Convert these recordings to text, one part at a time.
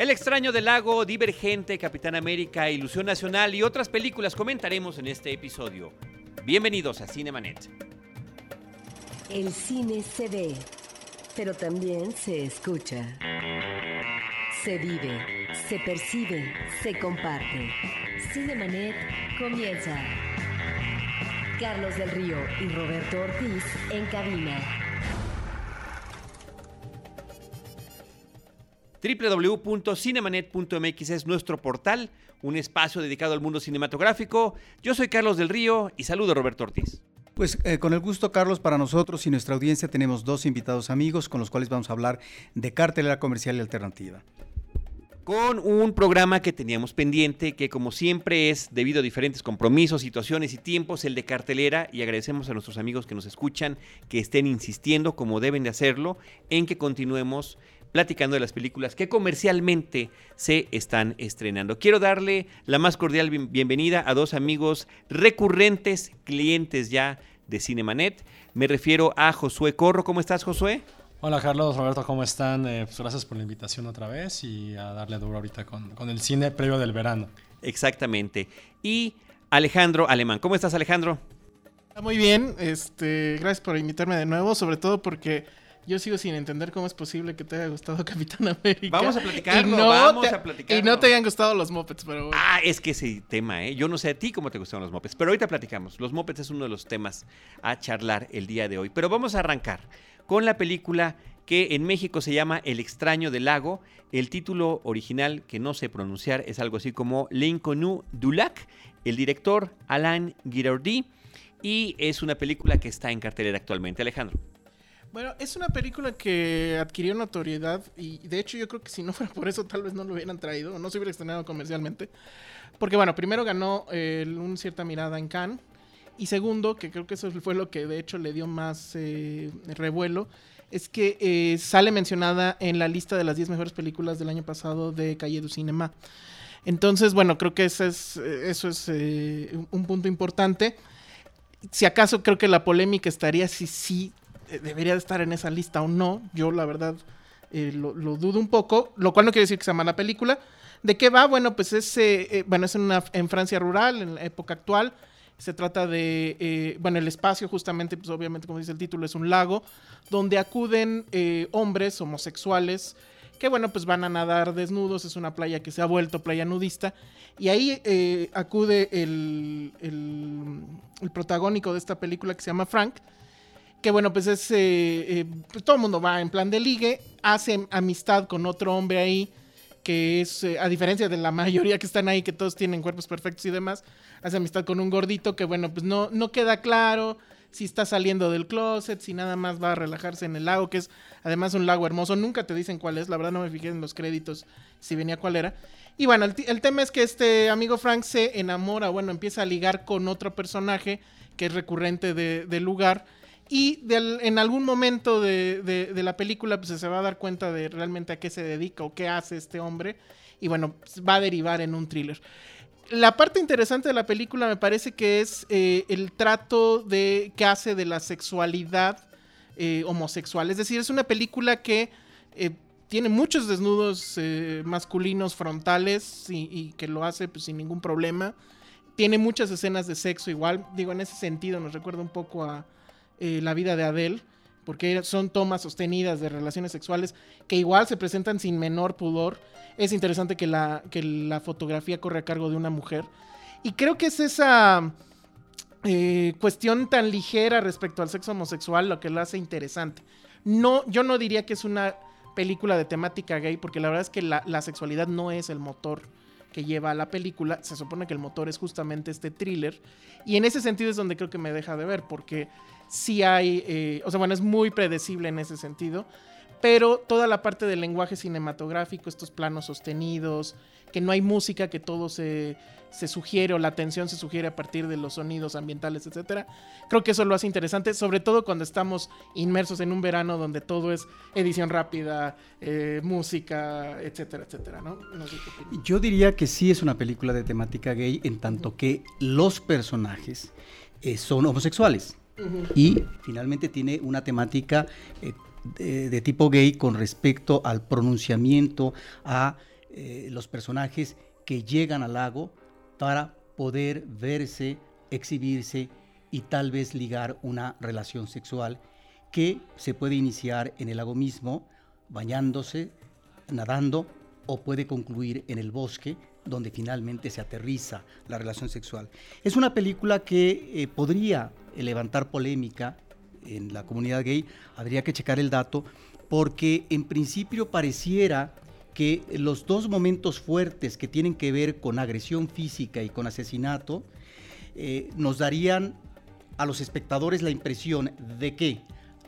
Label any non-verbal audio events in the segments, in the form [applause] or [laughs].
El extraño del lago, Divergente, Capitán América, Ilusión Nacional y otras películas comentaremos en este episodio. Bienvenidos a Cinemanet. El cine se ve, pero también se escucha. Se vive, se percibe, se comparte. Cinemanet comienza. Carlos del Río y Roberto Ortiz en cabina. www.cinemanet.mx es nuestro portal, un espacio dedicado al mundo cinematográfico. Yo soy Carlos del Río y saludo a Roberto Ortiz. Pues eh, con el gusto, Carlos, para nosotros y nuestra audiencia tenemos dos invitados amigos con los cuales vamos a hablar de cartelera comercial y alternativa. Con un programa que teníamos pendiente, que como siempre es debido a diferentes compromisos, situaciones y tiempos, el de cartelera, y agradecemos a nuestros amigos que nos escuchan, que estén insistiendo, como deben de hacerlo, en que continuemos platicando de las películas que comercialmente se están estrenando. Quiero darle la más cordial bienvenida a dos amigos recurrentes, clientes ya de Cinemanet. Me refiero a Josué Corro. ¿Cómo estás, Josué? Hola Carlos, Roberto, ¿cómo están? Eh, pues gracias por la invitación otra vez y a darle duro ahorita con, con el cine previo del verano. Exactamente. Y Alejandro Alemán. ¿Cómo estás, Alejandro? Muy bien, este, gracias por invitarme de nuevo, sobre todo porque yo sigo sin entender cómo es posible que te haya gustado [laughs] Capitán América. Vamos a platicarlo, no vamos a platicarlo. Y no te hayan gustado los Muppets, pero Ah, es que ese tema, ¿eh? Yo no sé a ti cómo te gustaron los Muppets, pero ahorita platicamos. Los Muppets es uno de los temas a charlar el día de hoy. Pero vamos a arrancar con la película que en México se llama El extraño del lago. El título original, que no sé pronunciar, es algo así como L'inconnu du lac. El director, Alain Girardi. Y es una película que está en cartelera actualmente. Alejandro. Bueno, es una película que adquirió notoriedad y de hecho yo creo que si no fuera por eso tal vez no lo hubieran traído, no se hubiera estrenado comercialmente. Porque bueno, primero ganó eh, un cierta mirada en Cannes y segundo, que creo que eso fue lo que de hecho le dio más eh, revuelo, es que eh, sale mencionada en la lista de las 10 mejores películas del año pasado de Calle du Cinema. Entonces, bueno, creo que eso es, eso es un punto importante. Si acaso creo que la polémica estaría si sí eh, debería de estar en esa lista o no. Yo, la verdad, eh, lo, dudo un poco, lo cual no quiere decir que sea mala película. ¿De qué va? Bueno, pues es, eh, bueno, es en, una, en Francia rural, en la época actual. Se trata de, bueno, el espacio justamente, pues obviamente como dice el título, es un lago, donde acuden hombres homosexuales que, bueno, pues van a nadar desnudos, es una playa que se ha vuelto playa nudista, y ahí acude el, el, el, protagónico de esta película que se llama Frank, que bueno, pues es, eh, eh, pues todo el mundo va en plan de ligue, hace amistad con otro hombre ahí, que es, eh, a diferencia de la [laughs] mayoría que están ahí, que todos tienen cuerpos perfectos y demás, hace amistad con un gordito que bueno, pues no, no queda claro si está saliendo del closet, si nada más va a relajarse en el lago, que es además un lago hermoso, nunca te dicen cuál es, la verdad no me fijé en los créditos si venía cuál era. Y bueno, el, tema es que este amigo Frank se enamora, bueno, empieza a ligar con otro personaje que es recurrente del lugar y en algún momento de, la película pues, se va a dar cuenta de realmente a qué se dedica o qué hace este hombre. Y bueno, va a derivar en un thriller. La parte interesante de la película me parece que es eh, el trato de, que hace de la sexualidad eh, homosexual. Es decir, es una película que eh, tiene muchos desnudos masculinos frontales y, que lo hace pues, sin ningún problema. Tiene muchas escenas de sexo igual. Digo, en ese sentido nos recuerda un poco a, eh, la vida de Adele, porque son tomas sostenidas de relaciones sexuales que igual se presentan sin menor pudor. Es interesante que la, que la fotografía corre a cargo de una mujer. Y creo que es esa eh, cuestión tan ligera respecto al sexo homosexual lo que lo hace interesante. No, yo no diría que es una película de temática gay, porque la verdad es que la, la sexualidad no es el motor que lleva a la película. Se supone que el motor es justamente este thriller. Y en ese sentido es donde creo que me deja de ver, porque sí hay, eh, o sea, bueno, es muy predecible en ese sentido, pero toda la parte del lenguaje cinematográfico, estos planos sostenidos, que no hay música, que todo se, se sugiere o la atención se sugiere a partir de los sonidos ambientales, etcétera. Creo que eso lo hace interesante, sobre todo cuando estamos inmersos en un verano donde todo es edición rápida, eh, música, etcétera, etcétera, ¿no? Yo diría que sí es una película de temática gay en tanto que los personajes eh, son homosexuales. Y finalmente tiene una temática eh, de, tipo gay con respecto al pronunciamiento, a eh, los personajes que llegan al lago para poder verse, exhibirse y tal vez ligar una relación sexual que se puede iniciar en el lago mismo, bañándose, nadando, o puede concluir en el bosque, donde finalmente se aterriza la relación sexual. Es una película que eh, podría levantar polémica en la comunidad gay, habría que checar el dato, porque en principio pareciera que los dos momentos fuertes que tienen que ver con agresión física y con asesinato eh, nos darían a los espectadores la impresión de que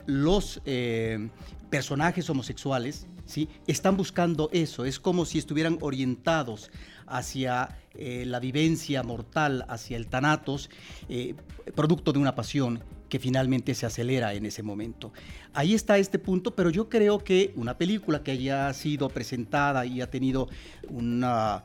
los eh, personajes homosexuales ¿sí? están buscando eso, es como si estuvieran orientados hacia eh, la vivencia mortal, hacia el tanatos, eh, producto de una pasión que finalmente se acelera en ese momento. Ahí está este punto, pero yo creo que una película que haya sido presentada y ha tenido una,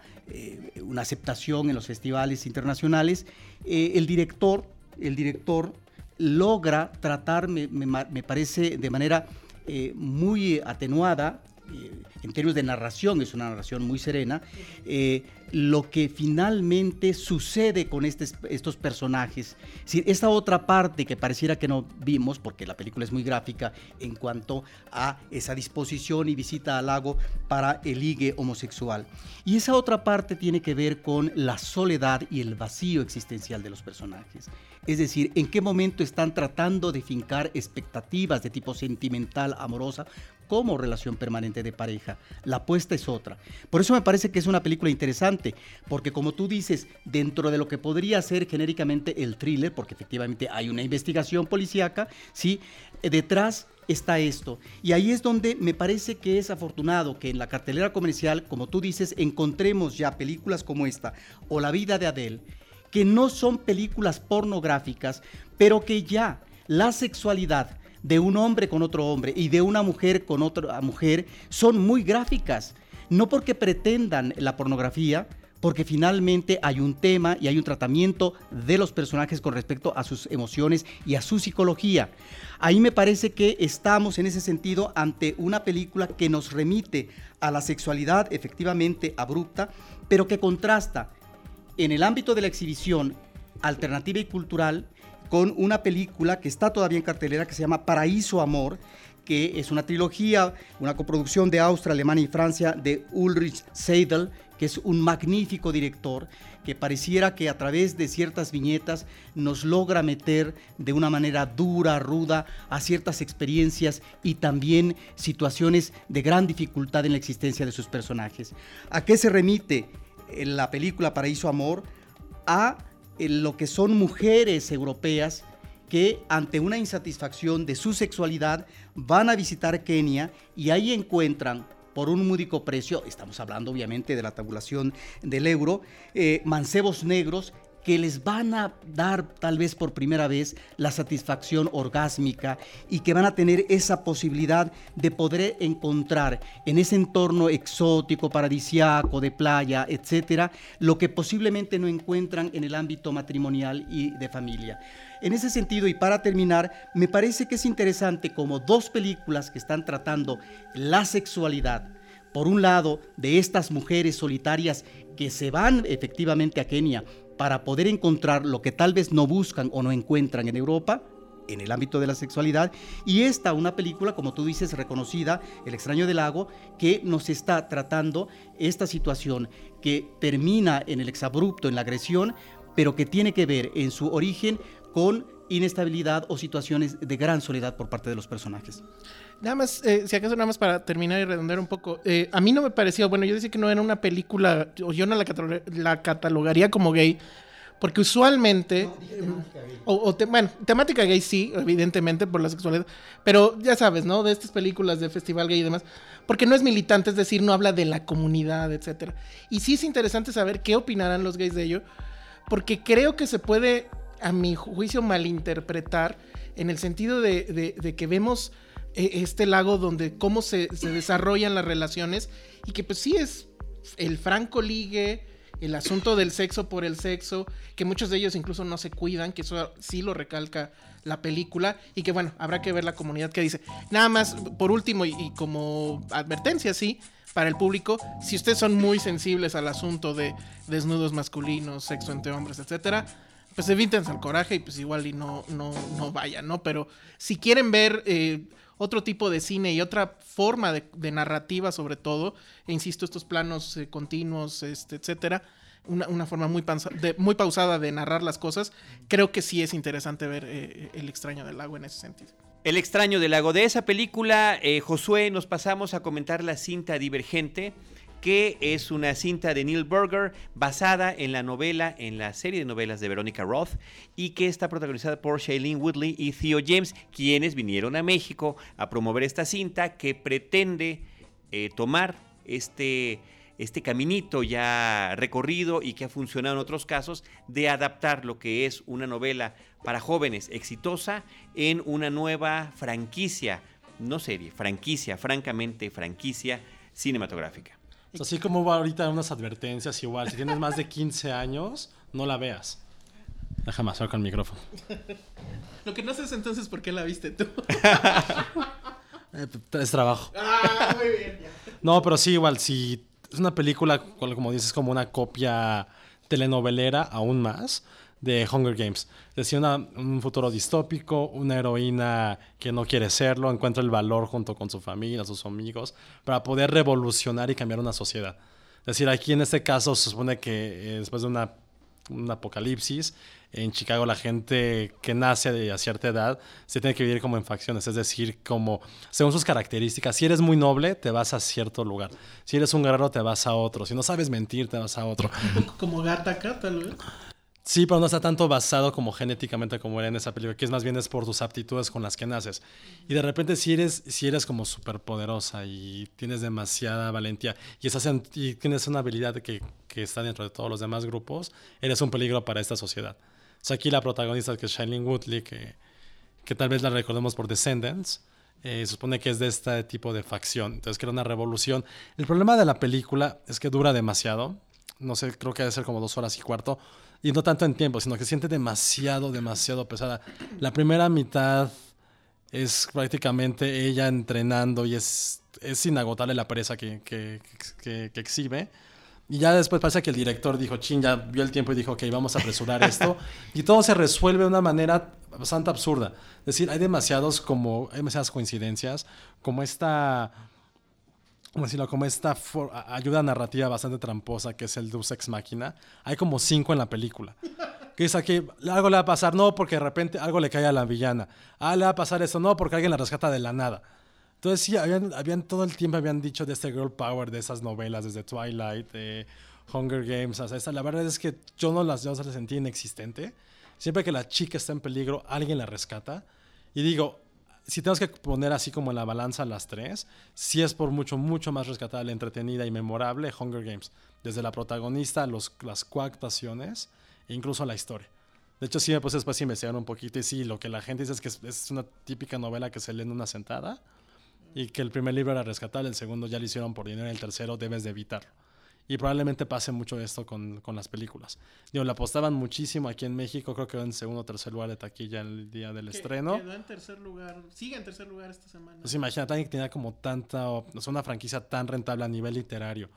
una aceptación en los festivales internacionales, el director, el director logra tratar, me, parece, de manera eh, muy atenuada, eh, en términos de narración, es una narración muy serena, eh, lo que finalmente sucede con estos personajes. Es esta otra parte que pareciera que no vimos, porque la película es muy gráfica en cuanto a esa disposición y visita al lago para el ligue homosexual. Y esa otra parte tiene que ver con la soledad y el vacío existencial de los personajes. Es decir, en qué momento están tratando de fincar expectativas de tipo sentimental, amorosa, como relación permanente de pareja. La apuesta es otra. Por eso me parece que es una película interesante, porque como tú dices, dentro de lo que podría ser genéricamente el thriller, porque efectivamente hay una investigación policíaca, ¿sí? detrás está esto. Y ahí es donde me parece que es afortunado que en la cartelera comercial, como tú dices, encontremos ya películas como esta, o La vida de Adele, que no son películas pornográficas, pero que ya la sexualidad de un hombre con otro hombre y de una mujer con otra mujer son muy gráficas. No porque pretendan la pornografía, porque finalmente hay un tema y hay un tratamiento de los personajes con respecto a sus emociones y a su psicología. Ahí me parece que estamos en ese sentido ante una película que nos remite a la sexualidad efectivamente abrupta, pero que contrasta en el ámbito de la exhibición alternativa y cultural con una película que está todavía en cartelera que se llama Paraíso Amor, que es una trilogía, una coproducción de Austria, Alemania y Francia de Ulrich Seidel, que es un magnífico director que pareciera que a través de ciertas viñetas nos logra meter de una manera dura, ruda, a ciertas experiencias y también situaciones de gran dificultad en la existencia de sus personajes. ¿A qué se remite la película Paraíso Amor? A lo que son mujeres europeas que ante una insatisfacción de su sexualidad van a visitar Kenia y ahí encuentran por un múdico precio, estamos hablando obviamente de la tabulación del euro, eh, mancebos negros que les van a dar tal vez por primera vez la satisfacción orgásmica y que van a tener esa posibilidad de poder encontrar en ese entorno exótico, paradisiaco, de playa, etcétera, lo que posiblemente no encuentran en el ámbito matrimonial y de familia. En ese sentido, y para terminar, me parece que es interesante como dos películas que están tratando la sexualidad, por un lado, de estas mujeres solitarias que se van efectivamente a Kenia para poder encontrar lo que tal vez no buscan o no encuentran en Europa, en el ámbito de la sexualidad. Y esta, una película, como tú dices, reconocida, El extraño del lago, que nos está tratando esta situación que termina en el exabrupto, en la agresión, pero que tiene que ver en su origen con inestabilidad o situaciones de gran soledad por parte de los personajes. Nada más, eh, si acaso nada más para terminar y redondear un poco, eh, a mí no me pareció, bueno, yo decía que no era una película, o yo no la, catalogaría como gay, porque usualmente, o, bueno, temática gay sí, evidentemente por la sexualidad, pero ya sabes, ¿no? De estas películas de festival gay y demás, porque no es militante, es decir, no habla de la comunidad, etcétera. Y sí es interesante saber qué opinarán los gays de ello, porque creo que se puede, a mi juicio, malinterpretar en el sentido de que vemos este lago donde cómo se, desarrollan las relaciones y que pues sí es el franco ligue el asunto del sexo por el sexo, que muchos de ellos incluso no se cuidan, que eso sí lo recalca la película y que bueno, habrá que ver la comunidad que dice. Nada más, por último y, y como advertencia, sí, para el público, si ustedes son muy sensibles al asunto de desnudos masculinos, sexo entre hombres, etcétera, pues evítense el coraje y pues igual y no, no, no vayan, ¿no? Pero si quieren ver eh, otro tipo de cine y otra forma de, narrativa sobre todo, e insisto, estos planos eh, continuos, este, etcétera, una, forma muy, pansa- de- muy pausada de narrar las cosas, creo que sí es interesante ver eh, El extraño del lago en ese sentido. El extraño del lago. De esa película, eh, Josué, nos pasamos a comentar la cinta Divergente, que es una cinta de Neil Berger basada en la novela, en la serie de novelas de Veronica Roth, y que está protagonizada por Shailene Woodley y Theo James, quienes vinieron a México a promover esta cinta que pretende eh, tomar este, este caminito ya recorrido y que ha funcionado en otros casos de adaptar lo que es una novela para jóvenes exitosa en una nueva franquicia, no serie, franquicia, francamente franquicia cinematográfica. Así como hubo ahorita unas advertencias, igual, si tienes más de 15 años, no la veas. Déjame acercar el micrófono. Lo que no sé es entonces por qué la viste tú. [laughs] Eh, es trabajo. ah, muy bien. ya. No, pero sí, igual, si es una película, como dices, como una copia telenovelera aún más de Hunger Games. Es decir, una- un futuro distópico, una heroína que no quiere serlo, encuentra el valor junto con su familia, sus amigos, para poder revolucionar y cambiar una sociedad. Es decir, aquí en este caso se supone que eh, después de una, un apocalipsis, en Chicago la gente que nace de a cierta edad se tiene que vivir como en facciones, es decir, como según sus características. Si eres muy noble, te vas a cierto lugar. Si eres un guerrero, te vas a otro. Si no sabes mentir, te vas a otro. Como gata acá, tal vez. Sí, pero no está tanto basado como genéticamente como era en esa película, que es más bien es por tus aptitudes con las que naces. Y de repente si eres, si eres como súper poderosa y tienes demasiada valentía y, estás en- tienes una habilidad que, está dentro de todos los demás grupos, eres un peligro para esta sociedad. O sea, aquí la protagonista que es Shailene Woodley, que, tal vez la recordemos por Descendants, eh, supone que es de este tipo de facción, entonces que era una revolución. El problema de la película es que dura demasiado, no sé, creo que debe ser como dos horas y cuarto, y no tanto en tiempo, sino que siente demasiado, demasiado pesada. La primera mitad es prácticamente ella entrenando y es, es inagotable la pereza que, que, que- que exhibe. Y ya después parece que el director dijo, chin, ya vio el tiempo y dijo, ok, vamos a apresurar esto. [laughs] y todo se resuelve de una manera bastante absurda. Es decir, hay demasiados como, hay demasiadas coincidencias, como esta, ¿cómo decirlo? Como esta a- ayuda narrativa bastante tramposa que es el Deus Ex Machina. Hay como cinco en la película. Que es aquí, algo le va a pasar, no, porque de repente algo le cae a la villana. Ah, le va a pasar esto, no, porque alguien la rescata de la nada. Entonces sí, habían, habían todo el tiempo habían dicho de este girl power, de esas novelas, desde Twilight, de Hunger Games, hasta esta. La verdad es que yo no las, yo las sentí inexistente. Siempre que la chica está en peligro, alguien la rescata. Y digo, si tenemos que poner así como en la balanza las tres, sí es por mucho, mucho más rescatable, entretenida y memorable Hunger Games. Desde la protagonista, los, las coactuaciones e incluso la historia. De hecho, sí me puse después a investigar un poquito y sí, lo que la gente dice es que es una típica novela que se lee en una sentada y que el primer libro era rescatable, el segundo ya lo hicieron por dinero y el tercero debes de evitarlo. Y probablemente pase mucho esto con, con las películas. Digo, la apostaban muchísimo aquí en México, creo que quedó en segundo o tercer lugar de taquilla el día del Que- estreno. Quedó en tercer lugar. Sigue en tercer lugar esta semana. Pues imagínate que tenía como tanta, o sea, una franquicia tan rentable a nivel literario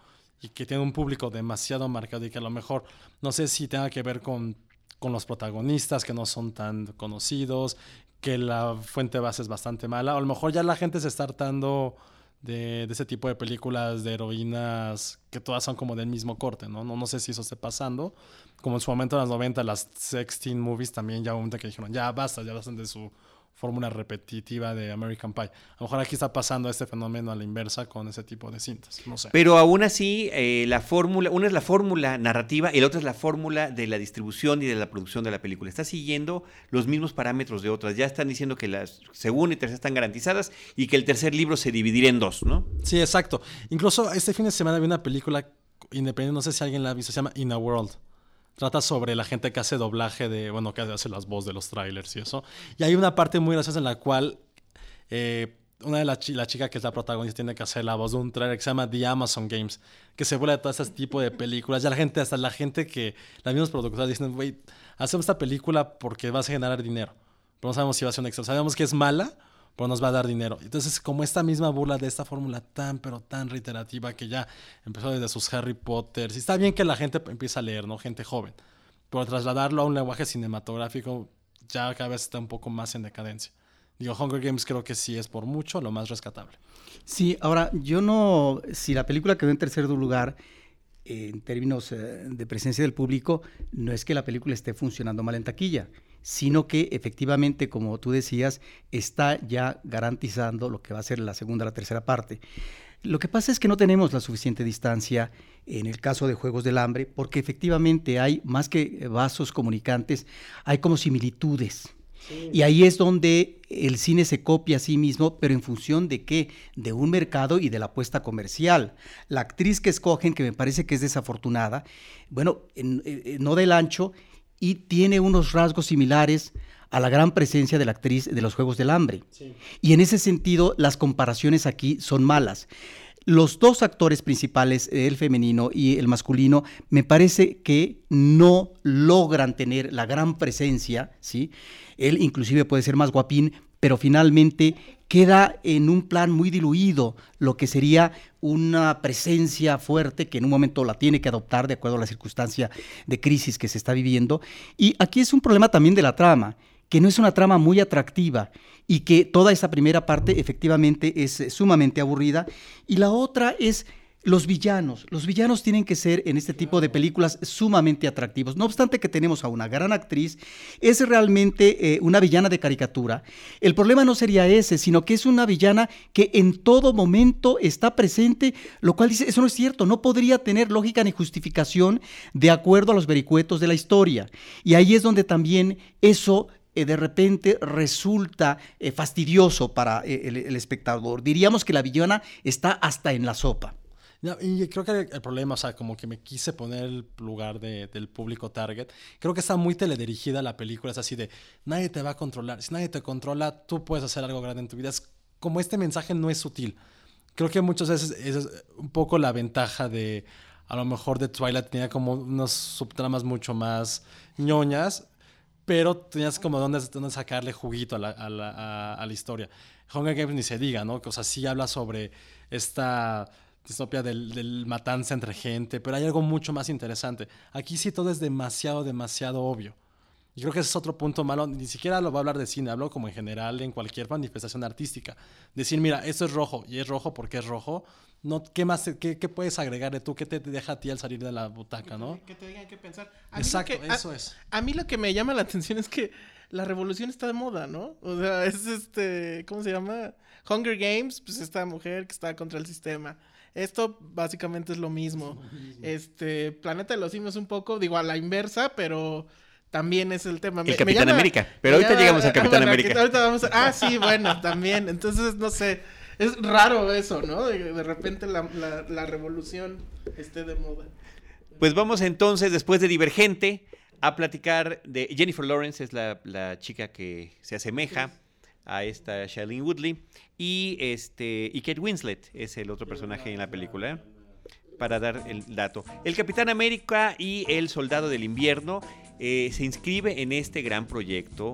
y que tiene un público demasiado marcado y que a lo mejor, no sé si tenga que ver con, con los protagonistas que no son tan conocidos, que la fuente base es bastante mala, o a lo mejor ya la gente se está hartando de, ese tipo de películas de heroínas que todas son como del mismo corte, ¿no? No, no sé si eso esté pasando. Como en su momento en los 90 las sex teen movies también ya un momento que dijeron, ya basta, ya basta de su fórmula repetitiva de American Pie. A lo mejor aquí está pasando este fenómeno a la inversa con ese tipo de cintas, no sé. Pero aún así, eh, la fórmula, una es la fórmula narrativa y la otra es la fórmula de la distribución y de la producción de la película. Está siguiendo los mismos parámetros de otras. Ya están diciendo que las segunda y tercera están garantizadas y que el tercer libro se dividirá en dos, ¿no? Sí, exacto. Incluso este fin de semana vi una película independiente, no sé si alguien la ha visto, se llama In a World. Trata sobre la gente que hace doblaje de, bueno, que hace las voces de los trailers y eso. Y hay una parte muy graciosa en la cual eh, una de las la chica que es la protagonista tiene que hacer la voz de un trailer que se llama The Amazon Games, que se vuelve de todo ese tipo de películas. Ya la gente, hasta la gente que, las mismas productoras dicen, güey, hacemos esta película porque vas a generar dinero. Pero no sabemos si va a ser un éxito. Sabemos que es mala, pero nos va a dar dinero. Entonces, como esta misma burla de esta fórmula tan, pero tan reiterativa que ya empezó desde sus Harry Potter. Y está bien que la gente empiece a leer, ¿no? Gente joven. Pero trasladarlo a un lenguaje cinematográfico ya cada vez está un poco más en decadencia. Digo, Hunger Games creo que sí es por mucho lo más rescatable. Sí, ahora yo no, si la película quedó en tercer lugar eh, en términos eh, de presencia del público, no es que la película esté funcionando mal en taquilla, sino que efectivamente, como tú decías, está ya garantizando lo que va a ser la segunda o la tercera parte. Lo que pasa es que no tenemos la suficiente distancia en el caso de Juegos del Hambre, porque efectivamente hay más que vasos comunicantes, hay como similitudes. Y ahí es donde el cine se copia a sí mismo, pero en función de qué? De un mercado y de la apuesta comercial. La actriz que escogen, que me parece que es desafortunada, bueno, en- eh, no del ancho, y tiene unos rasgos similares a la gran presencia de la actriz de los Juegos del Hambre. Y en ese sentido, las comparaciones aquí son malas. Los dos actores principales, el femenino y el masculino, me parece que no logran tener la gran presencia, ¿sí? Él inclusive puede ser más guapín, pero finalmente queda en un plan muy diluido lo que sería una presencia fuerte que en un momento la tiene que adoptar de acuerdo a la circunstancia de crisis que se está viviendo. Y aquí es un problema también de la trama que no es una trama muy atractiva y que toda esa primera parte efectivamente es sumamente aburrida. Y la otra es los villanos. Los villanos tienen que ser en este tipo de películas sumamente atractivos. No obstante que tenemos a una gran actriz, es realmente eh, una villana de caricatura. El problema no sería ese, sino que es una villana que en todo momento está presente, lo cual dice, eso no es cierto, no podría tener lógica ni justificación de acuerdo a los vericuetos de la historia. Y ahí es donde también eso eh, de repente resulta eh, fastidioso para el, el espectador. Diríamos que la villana está hasta en la sopa. Y creo que el problema, o sea, como que me quise poner el lugar de- del público target. Creo que está muy teledirigida la película. Es así de, nadie te va a controlar. Si nadie te controla, tú puedes hacer algo grande en tu vida. Es como este mensaje no es sutil. Creo que muchas veces es un poco la ventaja de, a lo mejor de Twilight tenía como unas subtramas mucho más ñoñas, pero tenías como dónde, dónde sacarle juguito a la, a la- a- a la historia. Hunger Games ni se diga, ¿no? O sea, sí habla sobre esta distopia del, del matanza entre gente, pero hay algo mucho más interesante. Aquí sí todo es demasiado, demasiado obvio. Y creo que ese es otro punto malo. Ni siquiera lo voy a hablar de cine, hablo como en general en cualquier manifestación artística. Decir, mira, esto es rojo y es rojo porque es rojo. No, ¿qué más, qué, qué puedes agregarle tú? ¿Qué te deja a ti al salir de la butaca, no? Que te digan qué pensar. A Exacto, que- a- eso es. A mí lo que me llama la atención es que la revolución está de moda, ¿no? O sea, es este, ¿cómo se llama? Hunger Games, pues esta mujer que está contra el sistema. Esto básicamente es lo mismo. Este, Planeta de los Simios un poco, digo, a la inversa, pero también es el tema. El Capitán América, pero ahorita llegamos al Capitán bueno, América. ahorita vamos a- ah, sí, bueno, también. Entonces, no sé, es raro eso, ¿no? De, de repente la, la- la revolución esté de moda. Pues vamos entonces, después de Divergente, a platicar de Jennifer Lawrence, es la, la chica que se asemeja a esta Shailene Woodley, y, este, y Kate Winslet es el otro personaje en la película, ¿eh? para dar el dato. El Capitán América y el Soldado del Invierno eh, se inscribe en este gran proyecto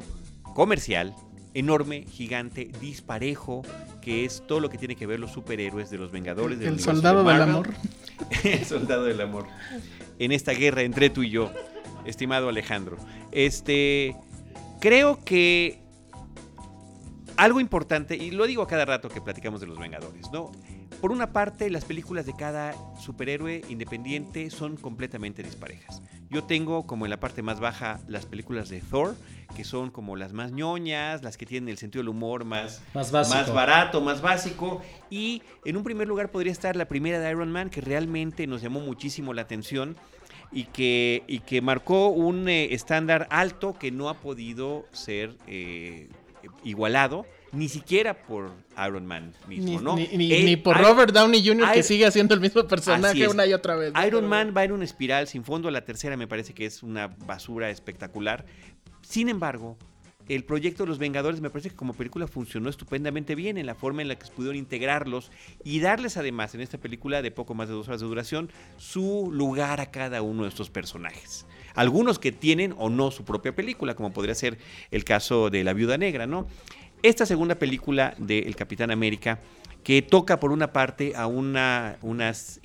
comercial, enorme, gigante, disparejo, que es todo lo que tiene que ver los superhéroes de los Vengadores. del El soldado de del amor. [laughs] El soldado del amor. En esta guerra entre tú y yo, estimado Alejandro. Este, creo que algo importante, y lo digo a cada rato que platicamos de los Vengadores, ¿no? Por una parte, las películas de cada superhéroe independiente son completamente disparejas. Yo tengo como en la parte más baja las películas de Thor, que son como las más ñoñas, las que tienen el sentido del humor más, Más básico. más barato, más básico. Y en un primer lugar podría estar la primera de Iron Man, que realmente nos llamó muchísimo la atención y que, y que marcó un eh, estándar alto que no ha podido ser eh, igualado, ni siquiera por Iron Man mismo, Ni, ¿no? ni- ni- Eh, ni por Robert Downey Jr. que sigue haciendo el mismo personaje una y otra vez. ¿no? Iron Man va en una espiral sin fondo, la tercera me parece que es una basura espectacular. Sin embargo, el proyecto de los Vengadores me parece que como película funcionó estupendamente bien en la forma en la que se pudieron integrarlos y darles además en esta película de poco más de dos horas de duración su lugar a cada uno de estos personajes. Algunos que tienen o no su propia película, como podría ser el caso de La Viuda Negra, ¿no? Esta segunda película de El Capitán América que toca por una parte a una unas,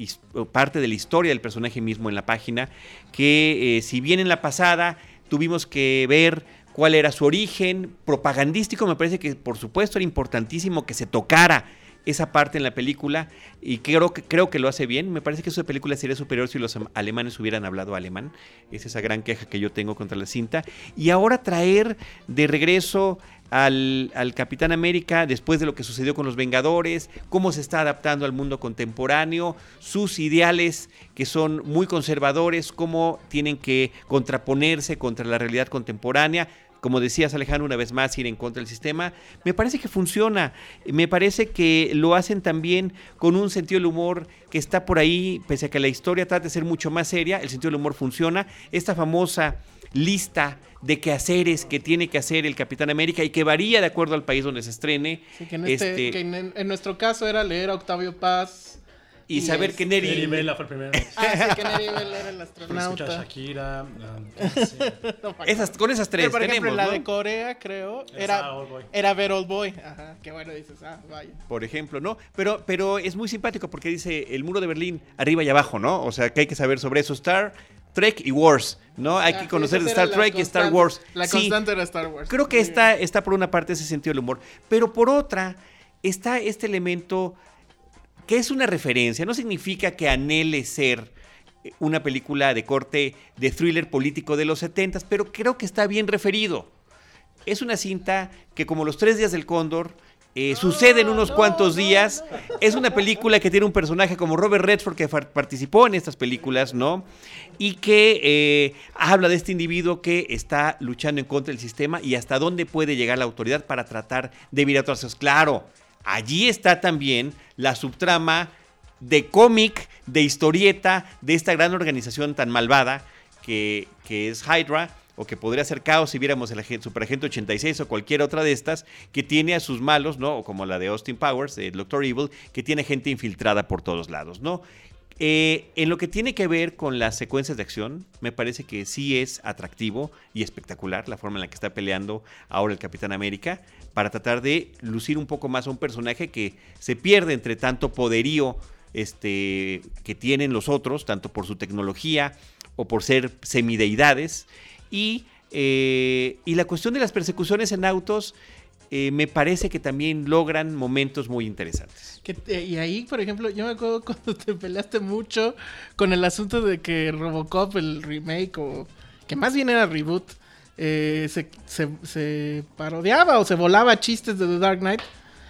parte de la historia del personaje mismo en la página, que eh, si bien en la pasada tuvimos que ver cuál era su origen propagandístico, me parece que por supuesto era importantísimo que se tocara esa parte en la película y creo que, creo que lo hace bien. Me parece que esa película sería superior si los alemanes hubieran hablado alemán. Es esa gran queja que yo tengo contra la cinta. Y ahora traer de regreso al, al, Capitán América después de lo que sucedió con los Vengadores, cómo se está adaptando al mundo contemporáneo, sus ideales que son muy conservadores, cómo tienen que contraponerse contra la realidad contemporánea como decías Alejandro, una vez más ir en contra del sistema, me parece que funciona, me parece que lo hacen también con un sentido del humor que está por ahí, pese a que la historia trata de ser mucho más seria, el sentido del humor funciona, esta famosa lista de quehaceres que tiene que hacer el Capitán América y que varía de acuerdo al país donde se estrene. que, en, este, este que en, en, nuestro caso era leer a Octavio Paz y, saber que Neri... Neri Vela fue el primero. [laughs] Ah, sí, que Neri Vela era el astronauta. Shakira. Ah, [laughs] [laughs] esas, con esas tres Pero por ejemplo, la ¿no? de Corea, creo, era, era Ver Old Boy. Ajá, qué bueno dices, ah, vaya. Por ejemplo, ¿no? Pero, pero es muy simpático porque dice el muro de Berlín arriba y abajo, ¿no? O sea, que hay que saber sobre eso. Star Trek y Wars, ¿no? Hay que conocer de Star Trek y Star Wars. La Sí, constante era Star Wars. Creo que está, está por una parte ese sentido del humor, pero por otra está este elemento que es una referencia, no significa que anhele ser una película de corte de thriller político de los 70, pero creo que está bien referido. Es una cinta que como los tres días del cóndor, eh, sucede en unos cuantos días. Es una película que tiene un personaje como Robert Redford que participó en estas películas, ¿no? Y que eh, habla de este individuo que está luchando en contra del sistema y hasta dónde puede llegar la autoridad para tratar de virar cosas. Claro, allí está también la subtrama de cómic, de historieta, de esta gran organización tan malvada que, es Hydra o que podría ser caos si viéramos el Superagente 86 o cualquier otra de estas, que tiene a sus malos, ¿no? O como la de Austin Powers, el Doctor Evil, que tiene gente infiltrada por todos lados, ¿no? Eh, en lo que tiene que ver con las secuencias de acción, me parece que sí es atractivo y espectacular la forma en la que está peleando ahora el Capitán América para tratar de lucir un poco más a un personaje que se pierde entre tanto poderío este, que tienen los otros, tanto por su tecnología o por ser semideidades. Y, eh, y la cuestión de las persecuciones en autos eh, me parece que también logran momentos muy interesantes. Que, eh, y ahí, por ejemplo, yo me acuerdo [laughs] cuando te peleaste mucho con el asunto de que Robocop, el remake, o que más bien era reboot, eh, se, se, se parodiaba o se volaba chistes de The Dark Knight.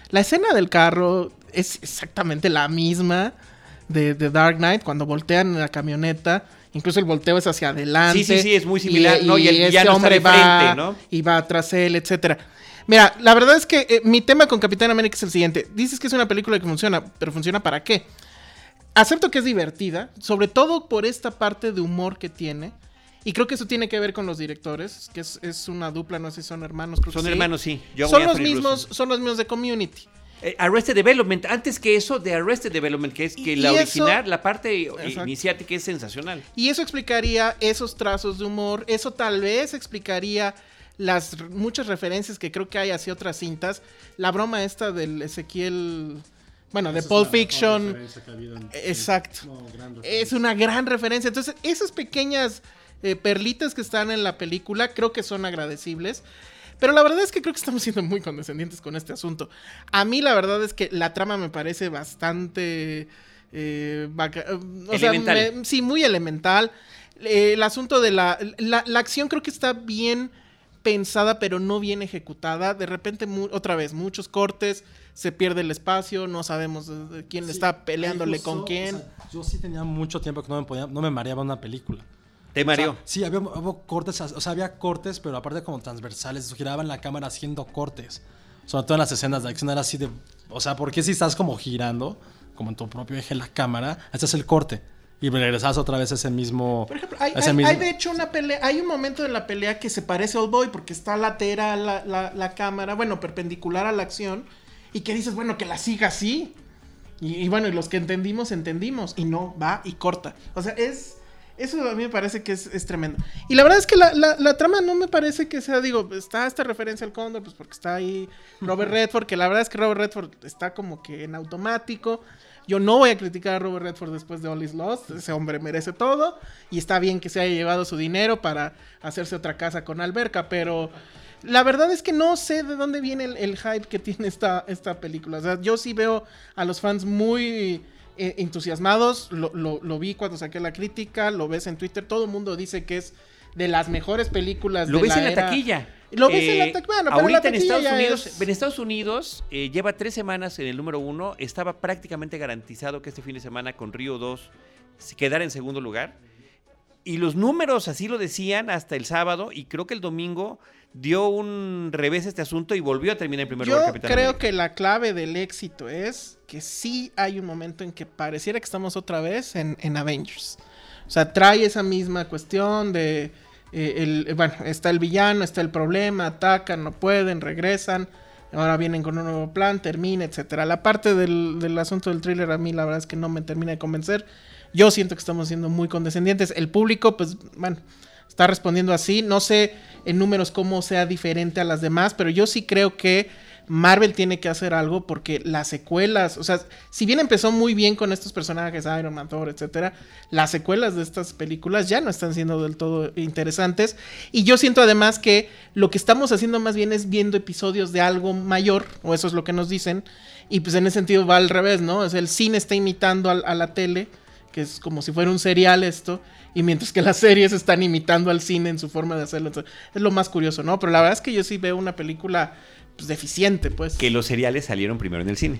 La escena del carro es exactamente la misma de The Dark Knight cuando voltean la camioneta. Incluso el volteo es hacia adelante. Sí, sí, sí, es muy similar. Y, ¿no? y el hombre va, frente, ¿no? y va tras él, etcétera. Mira, la verdad es que eh, mi tema con Capitán América es el siguiente. Dices que es una película que funciona, pero ¿funciona para qué? Acepto que es divertida, sobre todo por esta parte de humor que tiene. Y creo que eso tiene que ver con los directores, que es, es una dupla, no sé si son hermanos. creo que Son sí. hermanos, sí. John Son y los mismos, son los mismos de Community. Eh, Arrested Development, antes que eso, de Arrested Development, que es que Y- la y original, eso- la parte Exacto. iniciática es sensacional. Y eso explicaría esos trazos de humor. Eso tal vez explicaría las muchas referencias que creo que hay hacia otras cintas. La broma esta del Ezequiel. Bueno, de Pulp Fiction. Exacto. Es una gran referencia. Entonces, esas pequeñas eh, perlitas que están en la película creo que son agradecibles. Pero la verdad es que creo que estamos siendo muy condescendientes con este asunto. A mí la verdad es que la trama me parece bastante... eh, vaca- o sea, me- sí, muy elemental. Eh, el asunto de la, la... la acción creo que está bien pensada, pero no bien ejecutada. De repente, mu- otra vez, muchos cortes, se pierde el espacio, no sabemos quién está peleándole con quién. yo sí tenía mucho tiempo que no me, podía, no me mareaba una película. Te. O sea, sí, había, cortes, o sea, había cortes, pero aparte como transversales, giraban la cámara haciendo cortes. Sobre todo en las escenas de acción era así de, o sea, ¿por qué si estás como girando, como en tu propio eje la cámara, haces el corte? Y regresas otra vez a ese mismo. Por ejemplo, hay, a ese hay- mismo- hay de hecho una pelea, hay un momento en la pelea que se parece a Old Boy porque está lateral la, la, la cámara, bueno, perpendicular a la acción, y que dices, bueno, que la siga así. Y, y bueno, y los que entendimos, entendimos, y no, va y corta. O sea, es... Eso a mí me parece que es, es tremendo. Y la verdad es que la, la- la trama no me parece que sea, digo, está esta referencia al cóndor, pues porque está ahí Robert Redford, que la verdad es que Robert Redford está como que en automático. Yo no voy a criticar a Robert Redford después de All Is Lost. Ese hombre merece todo. Y está bien que se haya llevado su dinero para hacerse otra casa con alberca. Pero la verdad es que no sé de dónde viene el, hype que tiene esta, esta película. O sea, yo sí veo a los fans muy eh, entusiasmados. Lo- lo vi cuando saqué la crítica. Lo ves en Twitter. Todo el mundo dice que es de las mejores películas Lo de ves la en la era- taquilla. Lo ves en la Eh, taquilla. Bueno, ahorita la en taquilla Estados ya Unidos, es- en Estados Unidos eh, lleva tres semanas en el número uno. Estaba prácticamente garantizado que este fin de semana con Río 2 se quedara en segundo lugar. Y los números así lo decían hasta el sábado. Y creo que el domingo dio un revés a este asunto y volvió a terminar en primer Yo lugar Capitán creo América. que la clave del éxito es que sí hay un momento en que pareciera que estamos otra vez en, en Avengers. O sea, trae esa misma cuestión de... eh, el, eh, bueno, está el villano, está el problema, atacan, no pueden, regresan. Ahora vienen con un nuevo plan, termina, etcétera. La parte del, asunto del thriller a mí la verdad es que no me termina de convencer. Yo siento que estamos siendo muy condescendientes. El público, pues, bueno, está respondiendo así. No sé en números cómo sea diferente a las demás, pero yo sí creo que Marvel tiene que hacer algo porque las secuelas, o sea, si bien empezó muy bien con estos personajes, Iron Man, Thor, etcétera, las secuelas de estas películas ya no están siendo del todo interesantes. Y yo siento además que lo que estamos haciendo más bien es viendo episodios de algo mayor, o eso es lo que nos dicen. Y pues en ese sentido va al revés, ¿no? O sea, el cine está imitando al- a la tele que es como si fuera un serial esto, y mientras que las series están imitando al cine en su forma de hacerlo. Entonces, es lo más curioso, ¿no? Pero la verdad es que yo sí veo una película pues, deficiente, pues. Que los seriales salieron primero en el cine.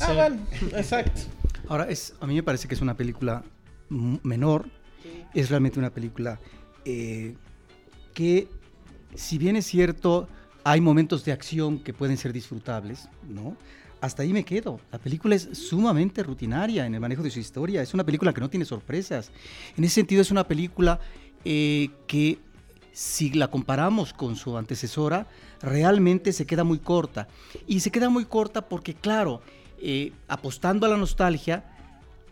Ah, bueno, exacto. Ahora, es, a mí me parece que es una película menor, es realmente una película eh, que, si bien es cierto, hay momentos de acción que pueden ser disfrutables, ¿no? Hasta ahí me quedo. La película es sumamente rutinaria en el manejo de su historia. Es una película que no tiene sorpresas. En ese sentido, es una película eh, que, si la comparamos con su antecesora, realmente se queda muy corta. Y se queda muy corta porque, claro, eh, apostando a la nostalgia,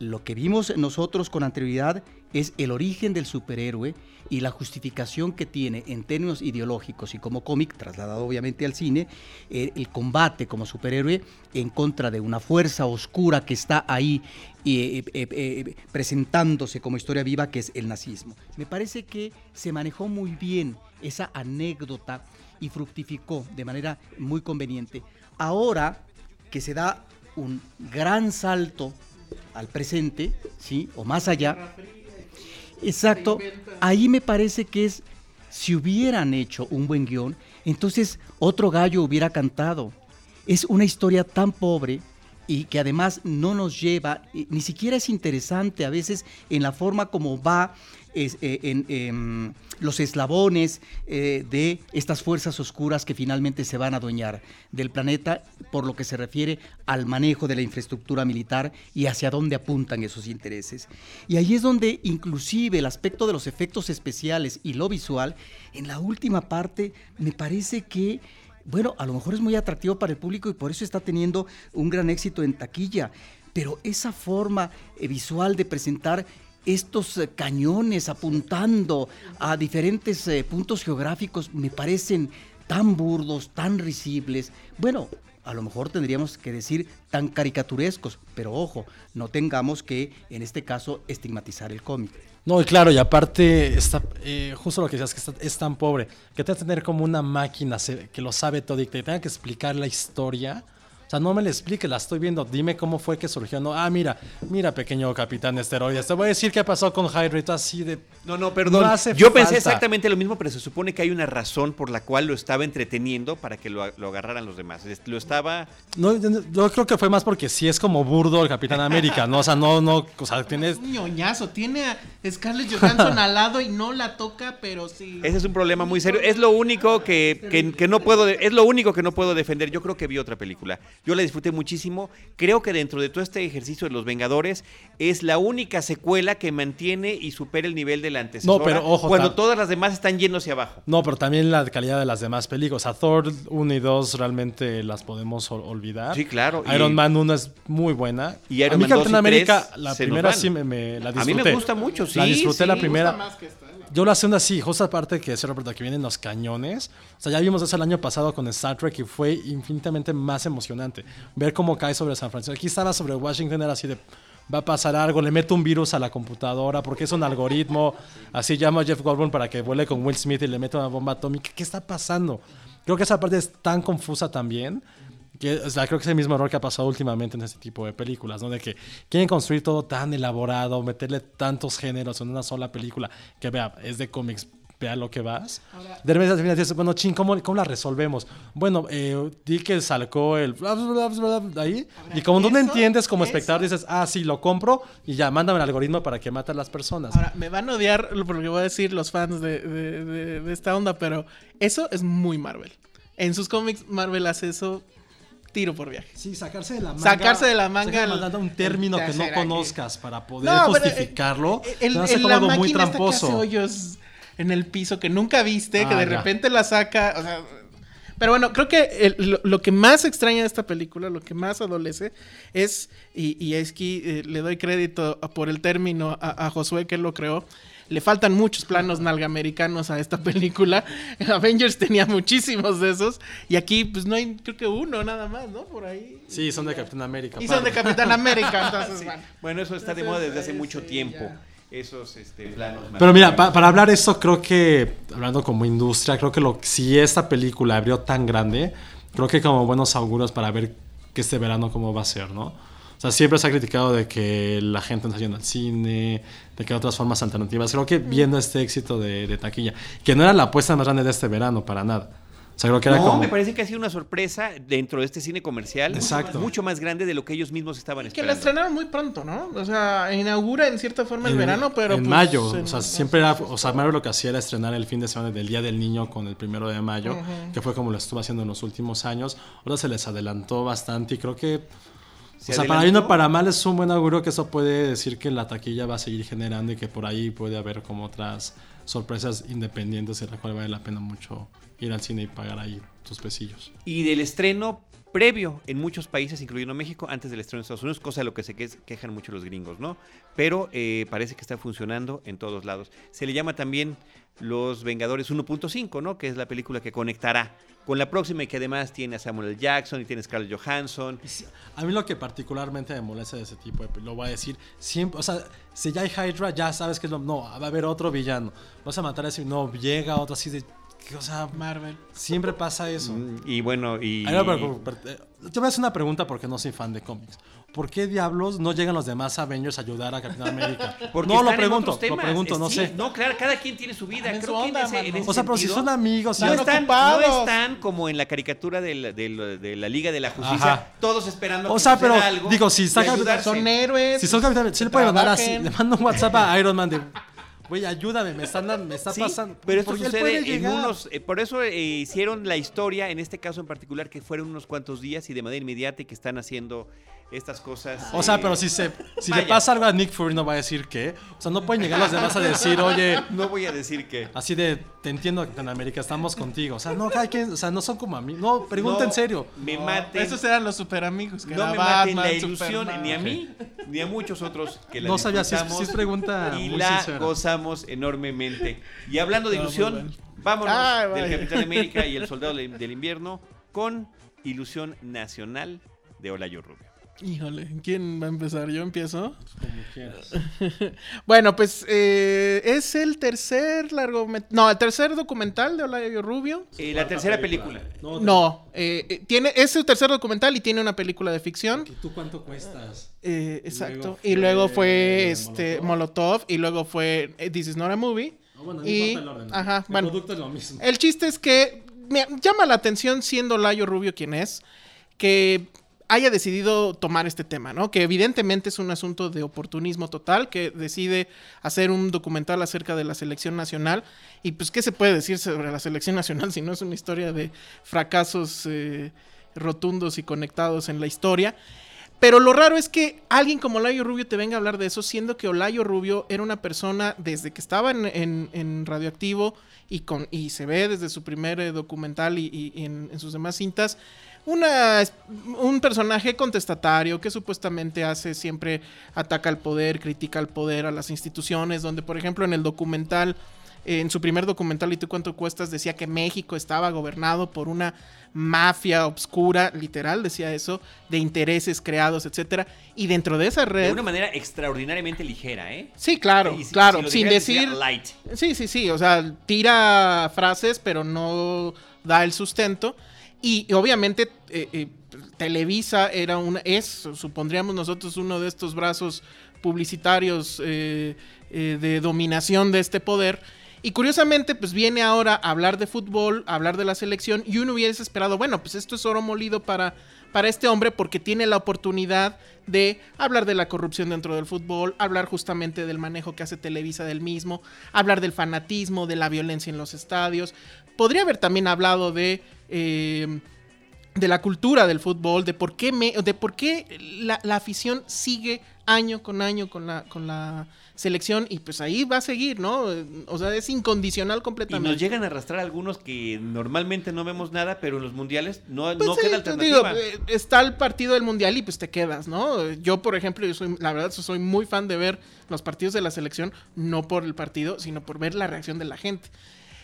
lo que vimos nosotros con anterioridad es el origen del superhéroe y la justificación que tiene en términos ideológicos y como cómic, trasladado obviamente al cine, eh, el combate como superhéroe en contra de una fuerza oscura que está ahí eh, eh, presentándose como historia viva, que es el nazismo. Me parece que se manejó muy bien esa anécdota y fructificó de manera muy conveniente. Ahora que se da un gran salto al presente, ¿sí? O más allá. Exacto. Ahí me parece que es, si hubieran hecho un buen guion, entonces otro gallo hubiera cantado. Es una historia tan pobre y que además no nos lleva, eh, ni siquiera es interesante a veces en la forma como va eh, en em, los eslabones eh, de estas fuerzas oscuras que finalmente se van a adueñar del planeta por lo que se refiere al manejo de la infraestructura militar y hacia dónde apuntan esos intereses. Y ahí es donde inclusive el aspecto de los efectos especiales y lo visual, en la última parte me parece que bueno, a lo mejor es muy atractivo para el público y por eso está teniendo un gran éxito en taquilla. Pero esa forma eh, visual de presentar estos eh, cañones apuntando a diferentes eh, puntos geográficos me parecen tan burdos, tan risibles. Bueno, a lo mejor tendríamos que decir tan caricaturescos, pero ojo, no tengamos que, en este caso, estigmatizar el cómic. No, y claro, y aparte, está, eh, justo lo que decías, que es tan pobre, que te a tener como una máquina que lo sabe todo y que te tenga que explicar la historia. O sea, no me la expliques, la estoy viendo. Dime cómo fue que surgió. No, ah, mira, mira, pequeño capitán esteroides. Te voy a decir qué pasó con Hydra y todo así de. No, no, perdón. No hace Yo pensé exactamente lo mismo, pero se supone que hay una razón por la cual lo estaba entreteniendo para que lo, lo agarraran los demás. Lo estaba... No, yo- creo que fue más porque sí es como burdo el Capitán América, ¿no? O sea, no, no, o sea, tienes. Es un ñoñazo. Tiene a Scarlett Johansson al lado y no la toca, pero sí. Ese es un problema muy serio. Es lo único que, que- que no puedo... de- es lo único que no puedo defender. Yo creo que vi otra película. Yo la disfruté muchísimo. Creo que dentro de todo este ejercicio de los Vengadores es la única secuela que mantiene y supera el nivel de la antecesora. No, pero ojo, Cuando todas las demás están yendo hacia abajo. No, pero también la calidad de las demás películas. A Thor 1 y 2 realmente las podemos ol- olvidar. Sí, claro. y- Iron Man 1 es muy buena. Y Iron a mí Man 2 Capitán y América, 3 la primera sí me, me- la A disfruté. mí me gusta mucho, sí. La disfruté la primera. Más que Yo la segunda sí, justo aparte que decía Roberto, que vienen los cañones. O sea, ya vimos eso el año pasado con Star Trek y fue infinitamente más emocionante. Ver cómo cae sobre San Francisco. Aquí estaba sobre Washington, era así de, va a pasar algo, le meto un virus a la computadora porque es un algoritmo. Así llamo a Jeff Goldblum para que vuele con Will Smith y le meto una bomba atómica. ¿Qué está pasando? Creo que esa parte es tan confusa también. Que, o sea, creo que es el mismo error que ha pasado últimamente en este tipo de películas, ¿no? De que quieren construir todo tan elaborado, meterle tantos géneros en una sola película, que vea, es de cómics, vea lo que vas. de repente al final dices, bueno, ching, ¿cómo, cómo la resolvemos? Bueno, eh, di que salcó el bla, bla, bla, bla, ahí, y como no lo eso- entiendes como espectador, dices, ah, sí, lo compro, y ya, mándame el algoritmo para que mate a las personas. Ahora, me van a odiar porque voy a decir los fans de, de- de- de esta onda, pero eso es muy Marvel. En sus cómics, Marvel hace eso tiro por viaje. Sí, sacarse de la manga. Sacarse de la manga el- un término el que no conozcas para poder No, eh, justificarlo. El, me hace el- como la algo muy esta que hace tramposo. hoyos en el piso que nunca viste, que Ah, de ya. repente la saca, o sea... Pero bueno, creo que el- lo, lo que más extraña de esta película, lo que más adolece, es, y, y es que eh, le doy crédito por el término a, a Josué que él lo creó, le faltan muchos planos nalgaamericanos a esta película. [laughs] Avengers tenía muchísimos de esos, y aquí pues no hay, creo que uno nada más, ¿no? Por ahí. Sí, son de Capitán América. Y son de. Capitán [laughs] América, entonces, bueno. Bueno, eso está de moda desde hace mucho sí, tiempo. ya. Esos este, planos. Pero mira, pa- para hablar esto, creo que, hablando como industria, creo que lo, si esta película abrió tan grande, creo que como buenos augurios para ver que este verano cómo va a ser, ¿no? O sea, siempre se ha criticado de que la gente no está yendo al cine, de que hay otras formas alternativas. Creo que viendo este éxito de, de taquilla, que no era la apuesta más grande de este verano, para nada. O sea, creo que era no, como... me parece que ha sido una sorpresa dentro de este cine comercial. Exacto. Mucho más grande de lo que ellos mismos estaban Que la esperando. estrenaron muy pronto, ¿no? O sea, inaugura en cierta forma el verano, pero. en pues, mayo, en- o sea, siempre era, o sea, Marvel lo que hacía era estrenar el fin de semana del Día del Niño con el primero de mayo, que fue como lo estuvo haciendo en los últimos años. Ahora se les adelantó bastante y creo que, ¿Se o sea, para bien o para mal es un buen augurio que eso puede decir que la taquilla va a seguir generando y que por ahí puede haber como otras sorpresas independientes en las cuales vale la pena mucho ir al cine y pagar ahí tus pesillos. Y del estreno previo en muchos países, incluyendo México, antes del estreno en Estados Unidos, cosa de lo que se que- quejan mucho los gringos, ¿no? Pero eh, parece que está funcionando en todos lados. Se le llama también Los Vengadores 1.5, ¿no? Que es la película que conectará con la próxima y que además tiene a Samuel L. Jackson y tiene a Scarlett Johansson. A mí lo que particularmente me molesta de ese tipo, de- lo voy a decir, siempre, o sea, si ya hay Hydra, ya sabes que es lo, no, va a haber otro villano, vas a matar a ese, no, llega otro así de, o sea, Marvel. siempre pasa eso. Mm, Y bueno, y... Ay, no, pero- pero- pero, eh, yo voy a hacer una pregunta porque no soy fan de cómics. ¿Por qué diablos no llegan los demás Avengers a ayudar a Capitán América? [laughs] Porque no, lo pregunto, lo pregunto, no Sí, sé. No, claro, cada quien tiene su vida. En Creo su que onda, en ese, en ese O sea, pero si son amigos, y No Están no están como en la caricatura de la, de la- de la Liga de la Justicia, Ajá. todos esperando O que sea, suceda pero, algo digo, si está Capitán-. Son héroes. si son Capitán América, sí le puede mandar así, le mando un WhatsApp a Iron Man de, güey, ayúdame, me están dando- me está Sí, pasando. pero él sucede en unos... eh, por eso eh, hicieron la historia, en este caso en particular, que fueron unos cuantos días y de manera inmediata y que están haciendo estas cosas. O sea, eh, pero si se si le pasa algo a Nick Fury no va a decir qué. O sea, no pueden llegar los demás a decir, oye, No voy a decir que... así de, te entiendo, Capitán América, estamos contigo. O sea, no, cada quien, o sea, no son como a mí. No, pregunta No en serio. Me No, maten. Esos eran los super amigos. Que no me maten la Batman, ilusión Superman. ni a mí ni a muchos otros que la No sabía si si es pregunta y muy la sincera. gozamos enormemente. Y hablando de ilusión, vámonos Ay, del. Capitán América y el Soldado del del Invierno con Ilusión Nacional de Olayo Rubio. Híjole, ¿quién va a empezar? ¿Yo empiezo? Como quieras. [laughs] Bueno, pues eh, es el tercer largometraje. No, el tercer documental de Olayo Rubio. Eh, la tercera película. No, No, eh, eh, tiene, es su tercer documental y tiene una película de ficción. ¿Y tú cuánto cuestas? Eh, exacto. luego y luego fue este Molotov. Molotov y luego fue eh, This is not a movie. No, bueno, no Y- importa el orden. ajá, el bueno. producto es lo mismo. El chiste es que me llama la atención siendo Layo Rubio quien es, que haya decidido tomar este tema, ¿no? Que evidentemente es un asunto de oportunismo total, que decide hacer un documental acerca de la selección nacional. Y pues, ¿qué se puede decir sobre la selección nacional si no es una historia de fracasos eh, rotundos y conectados en la historia. Pero lo raro es que alguien como Olayo Rubio te venga a hablar de eso, siendo que Olayo Rubio era una persona desde que estaba en, Radioactivo y, con, y se ve desde su primer eh, documental y, en, sus demás cintas, una, un personaje contestatario que supuestamente hace siempre ataca al poder, critica al poder, a las instituciones, donde por ejemplo en el documental en su primer documental, ¿Y tú cuánto cuestas? decía que México estaba gobernado por una mafia obscura, literal, decía eso, de intereses creados, etcétera. Y dentro de esa red. De una manera extraordinariamente ligera, ¿eh? Sí, claro, claro, sin decir. Light. Sí, sí, sí. O sea, tira frases, pero no da el sustento. Y, obviamente. Eh, eh, Televisa era una, es, supondríamos nosotros, uno de estos brazos publicitarios eh, de dominación de este poder y curiosamente, pues viene ahora a hablar de fútbol, a hablar de la selección, y uno hubiese esperado, bueno, pues esto es oro molido para, para este hombre porque tiene la oportunidad de hablar de la corrupción dentro del fútbol, hablar justamente del manejo que hace Televisa del mismo, hablar del fanatismo, de la violencia en los estadios. Podría haber también hablado de... Eh, de la cultura del fútbol, de por qué, me, de por qué la, la afición sigue año con año con la, con la selección y pues ahí va a seguir, ¿no? O sea, es incondicional completamente. Y nos llegan a arrastrar algunos que normalmente no vemos nada, pero en los mundiales no, pues no queda alternativa. Eh, está el partido del mundial y pues te quedas, ¿no? Yo, por ejemplo, yo soy, la verdad, soy muy fan de ver los partidos de la selección, no por el partido, sino por ver la reacción de la gente.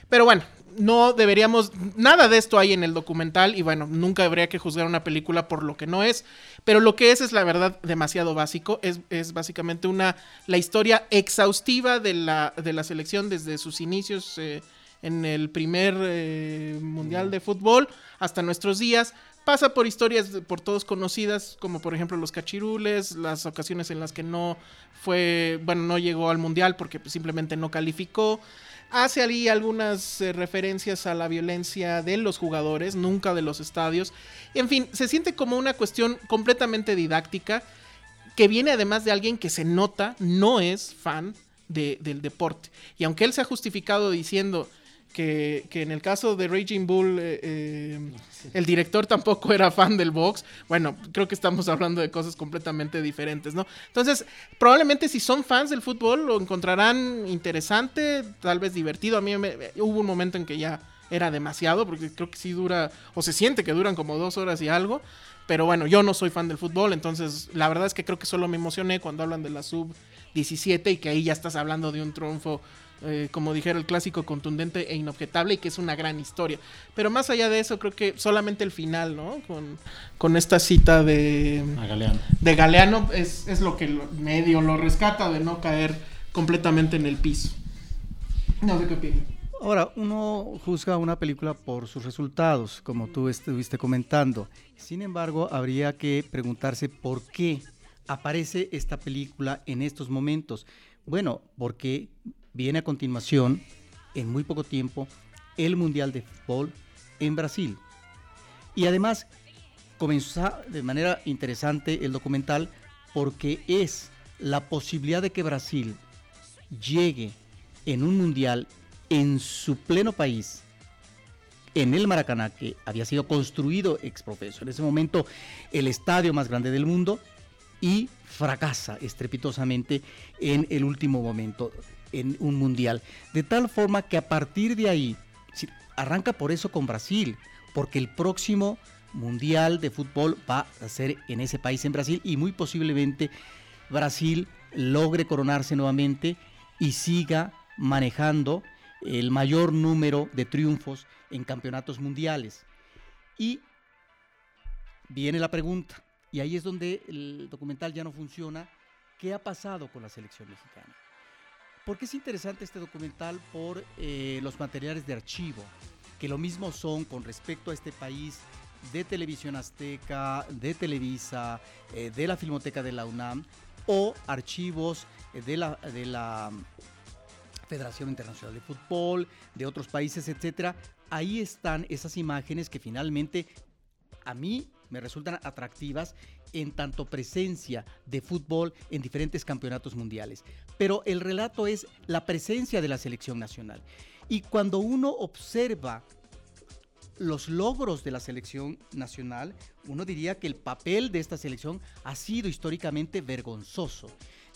Pero bueno, no deberíamos, nada de esto hay en el documental y bueno, nunca habría que juzgar una película por lo que no es, pero lo que es es la verdad demasiado básico, es, es básicamente una, la historia exhaustiva de la, de la selección desde sus inicios eh, en el primer eh, mundial de fútbol hasta nuestros días. Pasa por historias por todos conocidas, como por ejemplo los cachirules, las ocasiones en las que no fue, bueno, no llegó al mundial porque simplemente no calificó. Hace ahí algunas eh, referencias a la violencia de los jugadores, nunca de los estadios. En fin, se siente como una cuestión completamente didáctica que viene además de alguien que se nota no es fan del deporte. Y aunque él se ha justificado diciendo que, en el caso de Raging Bull eh, eh, el director tampoco era fan del box, bueno, creo que estamos hablando de cosas completamente diferentes, ¿no? Entonces, probablemente si son fans del fútbol lo encontrarán interesante, tal vez divertido. A mí hubo un momento en que ya era demasiado, porque creo que sí dura, o se siente que duran como dos horas y algo. Pero bueno, yo no soy fan del fútbol, entonces la verdad es que creo que solo me emocioné cuando hablan de la sub 17 y que ahí ya estás hablando de un triunfo eh, como dijera el clásico, contundente e inobjetable y que es una gran historia. Pero más allá de eso, creo que solamente el final, ¿no? Con, con esta cita de Galeano, de Galeano es, es lo que medio lo rescata de no caer completamente en el piso. No sé qué opinas. Ahora, uno juzga una película por sus resultados, como tú estuviste comentando. Sin embargo, habría que preguntarse por qué aparece esta película en estos momentos. Bueno, porque Viene a continuación, en muy poco tiempo, el Mundial de Fútbol en Brasil. Y además comenzó de manera interesante el documental porque es la posibilidad de que Brasil llegue en un mundial en su pleno país, en el Maracaná, que había sido construido ex profeso, en ese momento el estadio más grande del mundo, y fracasa estrepitosamente en el último momento en un mundial. De tal forma que a partir de ahí, arranca por eso con Brasil, porque el próximo mundial de fútbol va a ser en ese país, en Brasil, y muy posiblemente Brasil logre coronarse nuevamente y siga manejando el mayor número de triunfos en campeonatos mundiales. Y viene la pregunta, y ahí es donde el documental ya no funciona, ¿qué ha pasado con la selección mexicana? ¿Por qué es interesante este documental? Por eh, los materiales de archivo, que lo mismo son con respecto a este país de Televisión Azteca, de Televisa, eh, de la Filmoteca de la UNAM o archivos de la, de la Federación Internacional de Fútbol, de otros países, etcétera. Ahí están esas imágenes que finalmente a mí me resultan atractivas en tanto presencia de fútbol en diferentes campeonatos mundiales. Pero el relato es la presencia de la selección nacional. Y cuando uno observa los logros de la selección nacional, uno diría que el papel de esta selección ha sido históricamente vergonzoso.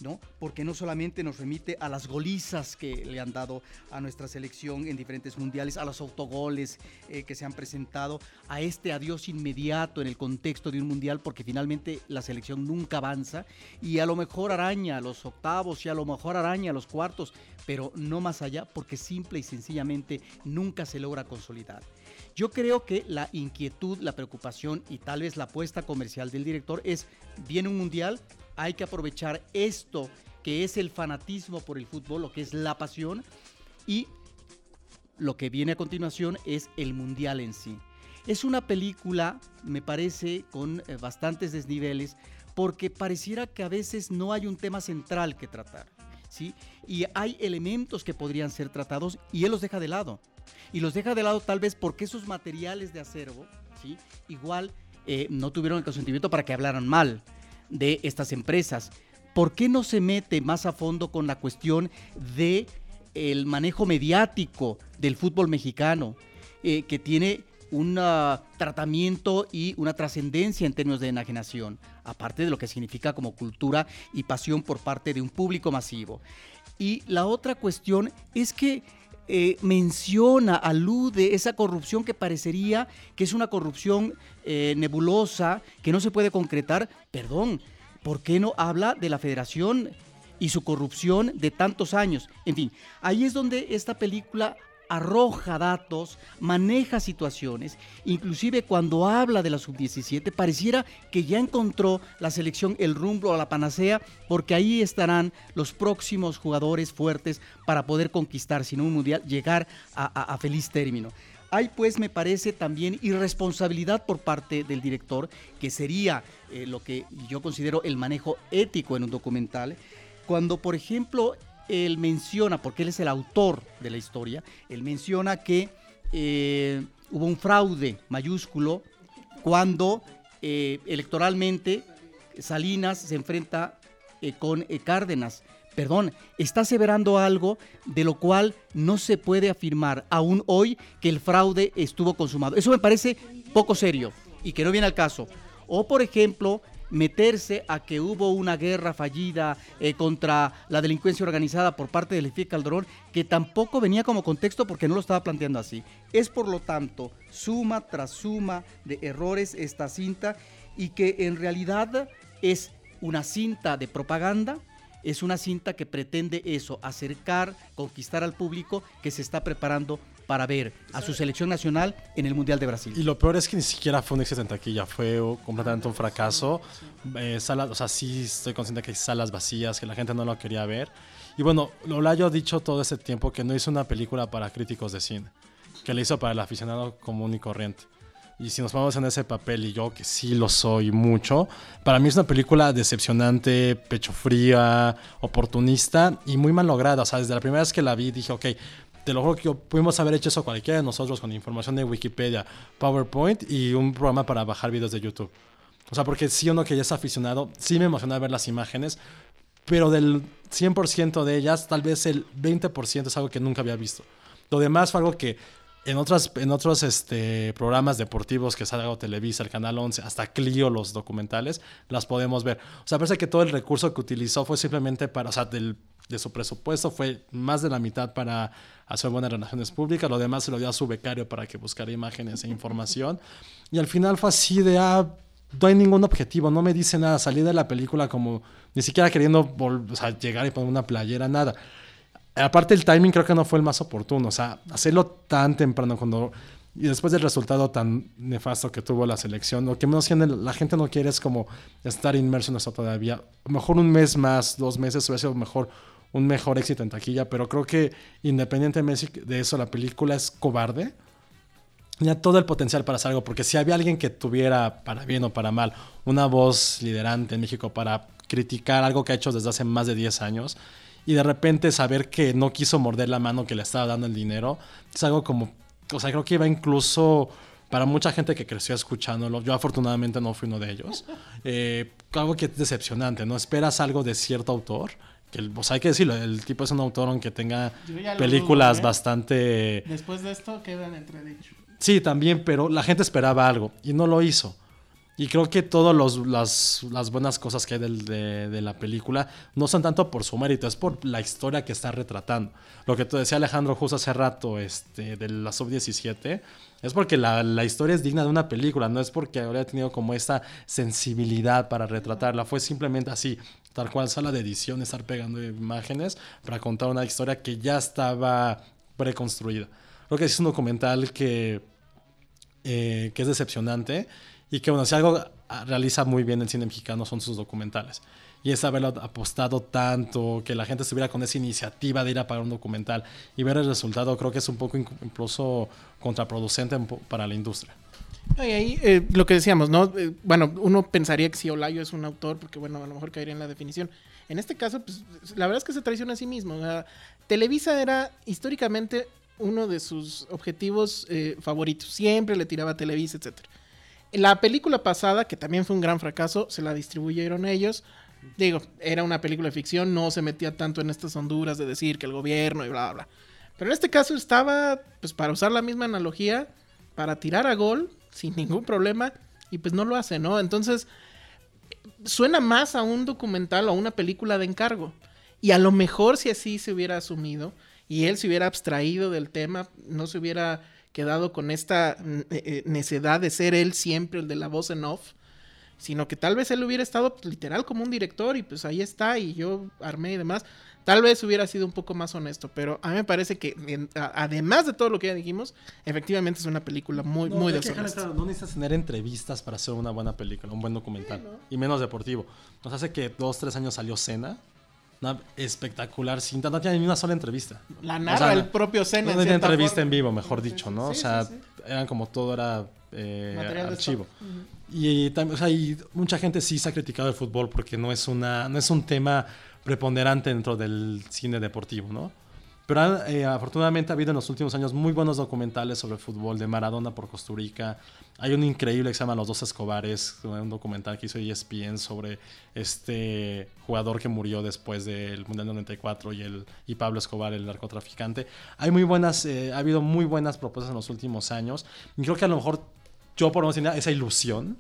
¿No? Porque no solamente nos remite a las golizas que le han dado a nuestra selección en diferentes mundiales, a los autogoles eh, que se han presentado, a este adiós inmediato en el contexto de un mundial, porque finalmente la selección nunca avanza y a lo mejor araña los octavos y a lo mejor araña los cuartos, pero no más allá, porque simple y sencillamente nunca se logra consolidar. Yo creo que la inquietud, la preocupación y tal vez la apuesta comercial del director es, viene un mundial, hay que aprovechar esto que es el fanatismo por el fútbol, lo que es la pasión, y lo que viene a continuación es el mundial en sí. Es una película, me parece, con eh, bastantes desniveles, porque pareciera que a veces no hay un tema central que tratar, ¿sí? Y hay elementos que podrían ser tratados y él los deja de lado. Y los deja de lado tal vez porque esos materiales de acervo, ¿sí? Igual eh, no tuvieron el consentimiento para que hablaran mal de estas empresas. ¿Por qué no se mete más a fondo con la cuestión de el manejo mediático del fútbol mexicano, eh, que tiene un ah, tratamiento y una trascendencia en términos de enajenación, aparte de lo que significa como cultura y pasión por parte de un público masivo. Y la otra cuestión es que eh, menciona, alude esa corrupción que parecería que es una corrupción eh, nebulosa, que no se puede concretar. Perdón, ¿por qué no habla de la federación y su corrupción de tantos años? En fin, ahí es donde esta película arroja datos, maneja situaciones, inclusive cuando habla de la sub-17 pareciera que ya encontró la selección el rumbo a la panacea porque ahí estarán los próximos jugadores fuertes para poder conquistar, si no un mundial, llegar a, feliz término. Hay pues, me parece, también irresponsabilidad por parte del director, que sería eh, lo que yo considero el manejo ético en un documental, cuando, por ejemplo, él menciona, porque él es el autor de la historia, él menciona que eh, hubo un fraude mayúsculo cuando eh, electoralmente Salinas se enfrenta eh, con Cárdenas. Perdón, está aseverando algo de lo cual no se puede afirmar aún hoy que el fraude estuvo consumado. Eso me parece poco serio y que no viene al caso. O, por ejemplo, meterse a que hubo una guerra fallida eh, contra la delincuencia organizada por parte del FIE Calderón, que tampoco venía como contexto porque no lo estaba planteando así. Es por lo tanto suma tras suma de errores esta cinta y que en realidad es una cinta de propaganda es una cinta que pretende eso, acercar, conquistar al público que se está preparando para ver a su selección nacional en el Mundial de Brasil. Y lo peor es que ni siquiera fue un éxito en taquilla, fue completamente un fracaso. Eh, o sea, sí estoy consciente que hay salas vacías, que la gente no lo quería ver. Y bueno, Lolayo ha dicho todo ese tiempo que no hizo una película para críticos de cine, que la hizo para el aficionado común y corriente. Y si nos vamos en ese papel, y yo que sí lo soy mucho, para mí es una película decepcionante, pecho fría, oportunista y muy mal lograda. O sea, desde la primera vez que la vi dije, ok, te lo juro que pudimos haber hecho eso cualquiera de nosotros con información de Wikipedia, PowerPoint y un programa para bajar videos de YouTube. O sea, porque sí uno que ya es aficionado, sí me emociona ver las imágenes, pero del 100% de ellas, tal vez el 20% es algo que nunca había visto. Lo demás fue algo que en, en otros este, programas deportivos que salga Televisa, el Canal 11, hasta Clio, los documentales, las podemos ver. O sea, parece que todo el recurso que utilizó fue simplemente para, o sea, del de su presupuesto fue más de la mitad para hacer buenas relaciones públicas, lo demás se lo dio a su becario para que buscara imágenes e información. Y al final fue así de, ah, no hay ningún objetivo, no me dice nada, salí de la película como ni siquiera queriendo llegar y poner una playera, nada. Aparte el timing creo que no fue el más oportuno, o sea, hacerlo tan temprano cuando y después del resultado tan nefasto que tuvo la selección, lo que menos la gente no quiere es como estar inmerso en eso todavía. mejor un mes más, dos meses hubiera sido mejor un mejor éxito en taquilla, pero creo que independientemente de eso, la película es cobarde. Tenía todo el potencial para hacer algo, porque si había alguien que tuviera, para bien o para mal, una voz liderante en México para criticar algo que ha hecho desde hace más de 10 años, y de repente saber que no quiso morder la mano que le estaba dando el dinero, es algo como, o sea, creo que iba incluso para mucha gente que creció escuchándolo, yo afortunadamente no fui uno de ellos, eh, algo que es decepcionante, ¿no? Esperas algo de cierto autor que pues hay que decirlo, el tipo es un autor aunque tenga películas ¿eh? bastante... Después de esto quedan entredicho. Sí, también, pero la gente esperaba algo y no lo hizo. Y creo que todas las, las, buenas cosas que hay del- de, de la película no son tanto por su mérito, es por la historia que está retratando. Lo que te decía Alejandro justo hace rato este, de la sub-17, es porque la, historia es digna de una película, no es porque habría tenido como esta sensibilidad para retratarla, fue simplemente así, tal cual sala de edición, estar pegando imágenes para contar una historia que ya estaba preconstruida. Creo que es un documental que eh, que es decepcionante y que, bueno, si algo ah, realiza muy bien el cine mexicano son sus documentales. Y es haberlo apostado tanto, que la gente estuviera con esa iniciativa de ir a pagar un documental y ver el resultado, creo que es un poco inc- incluso contraproducente para la industria. Y ahí eh, lo que decíamos, ¿no? Eh, bueno, uno pensaría que si Olayo es un autor, porque bueno, a lo mejor caería en la definición. En este caso, pues la verdad es que se traiciona a sí mismo. o sea, Televisa era históricamente uno de sus objetivos eh, favoritos. Siempre le tiraba a Televisa, etcétera. La película pasada, que también fue un gran fracaso, se la distribuyeron ellos. Digo, era una película de ficción, no se metía tanto en estas honduras de decir que el gobierno y bla, bla. Pero en este caso estaba, pues para usar la misma analogía, para tirar a gol sin ningún problema y pues no lo hace, ¿no? Entonces suena más a un documental o a una película de encargo. Y a lo mejor si así se hubiera asumido y él se hubiera abstraído del tema, no se hubiera quedado con esta eh, eh, necedad de ser él siempre el de la voz en off, sino que tal vez él hubiera estado pues, literal como un director y pues ahí está y yo armé y demás. Tal vez hubiera sido un poco más honesto, pero a mí me parece que en- a- además de todo lo que ya dijimos, efectivamente es una película muy, No, muy deshonesta. claro, no necesitas tener entrevistas para hacer una buena película, un buen documental. Y menos deportivo. Nos hace que dos, tres años salió Cena. Una espectacular cinta. No tiene ni una sola entrevista. La O narra sea, el propio Senna. No cierta entrevista forma. en vivo, mejor dicho, ¿no? o Sí, sea, sí, sí. eran como todo era eh, Material de archivo. stock. Ujú. Y también, o sea, y mucha gente sí se ha criticado el fútbol porque no es una, no es un tema preponderante dentro del cine deportivo, ¿no? Pero eh, afortunadamente ha habido en los últimos años muy buenos documentales sobre el fútbol, de Maradona por Costa Rica. Hay un increíble que se llama Los Dos Escobares, un documental que hizo ESPN sobre este jugador que murió después del Mundial 94 y, el, y Pablo Escobar, el narcotraficante. Hay muy buenas, eh, ha habido muy buenas propuestas en los últimos años. Y creo que a lo mejor yo por lo menos tenía esa ilusión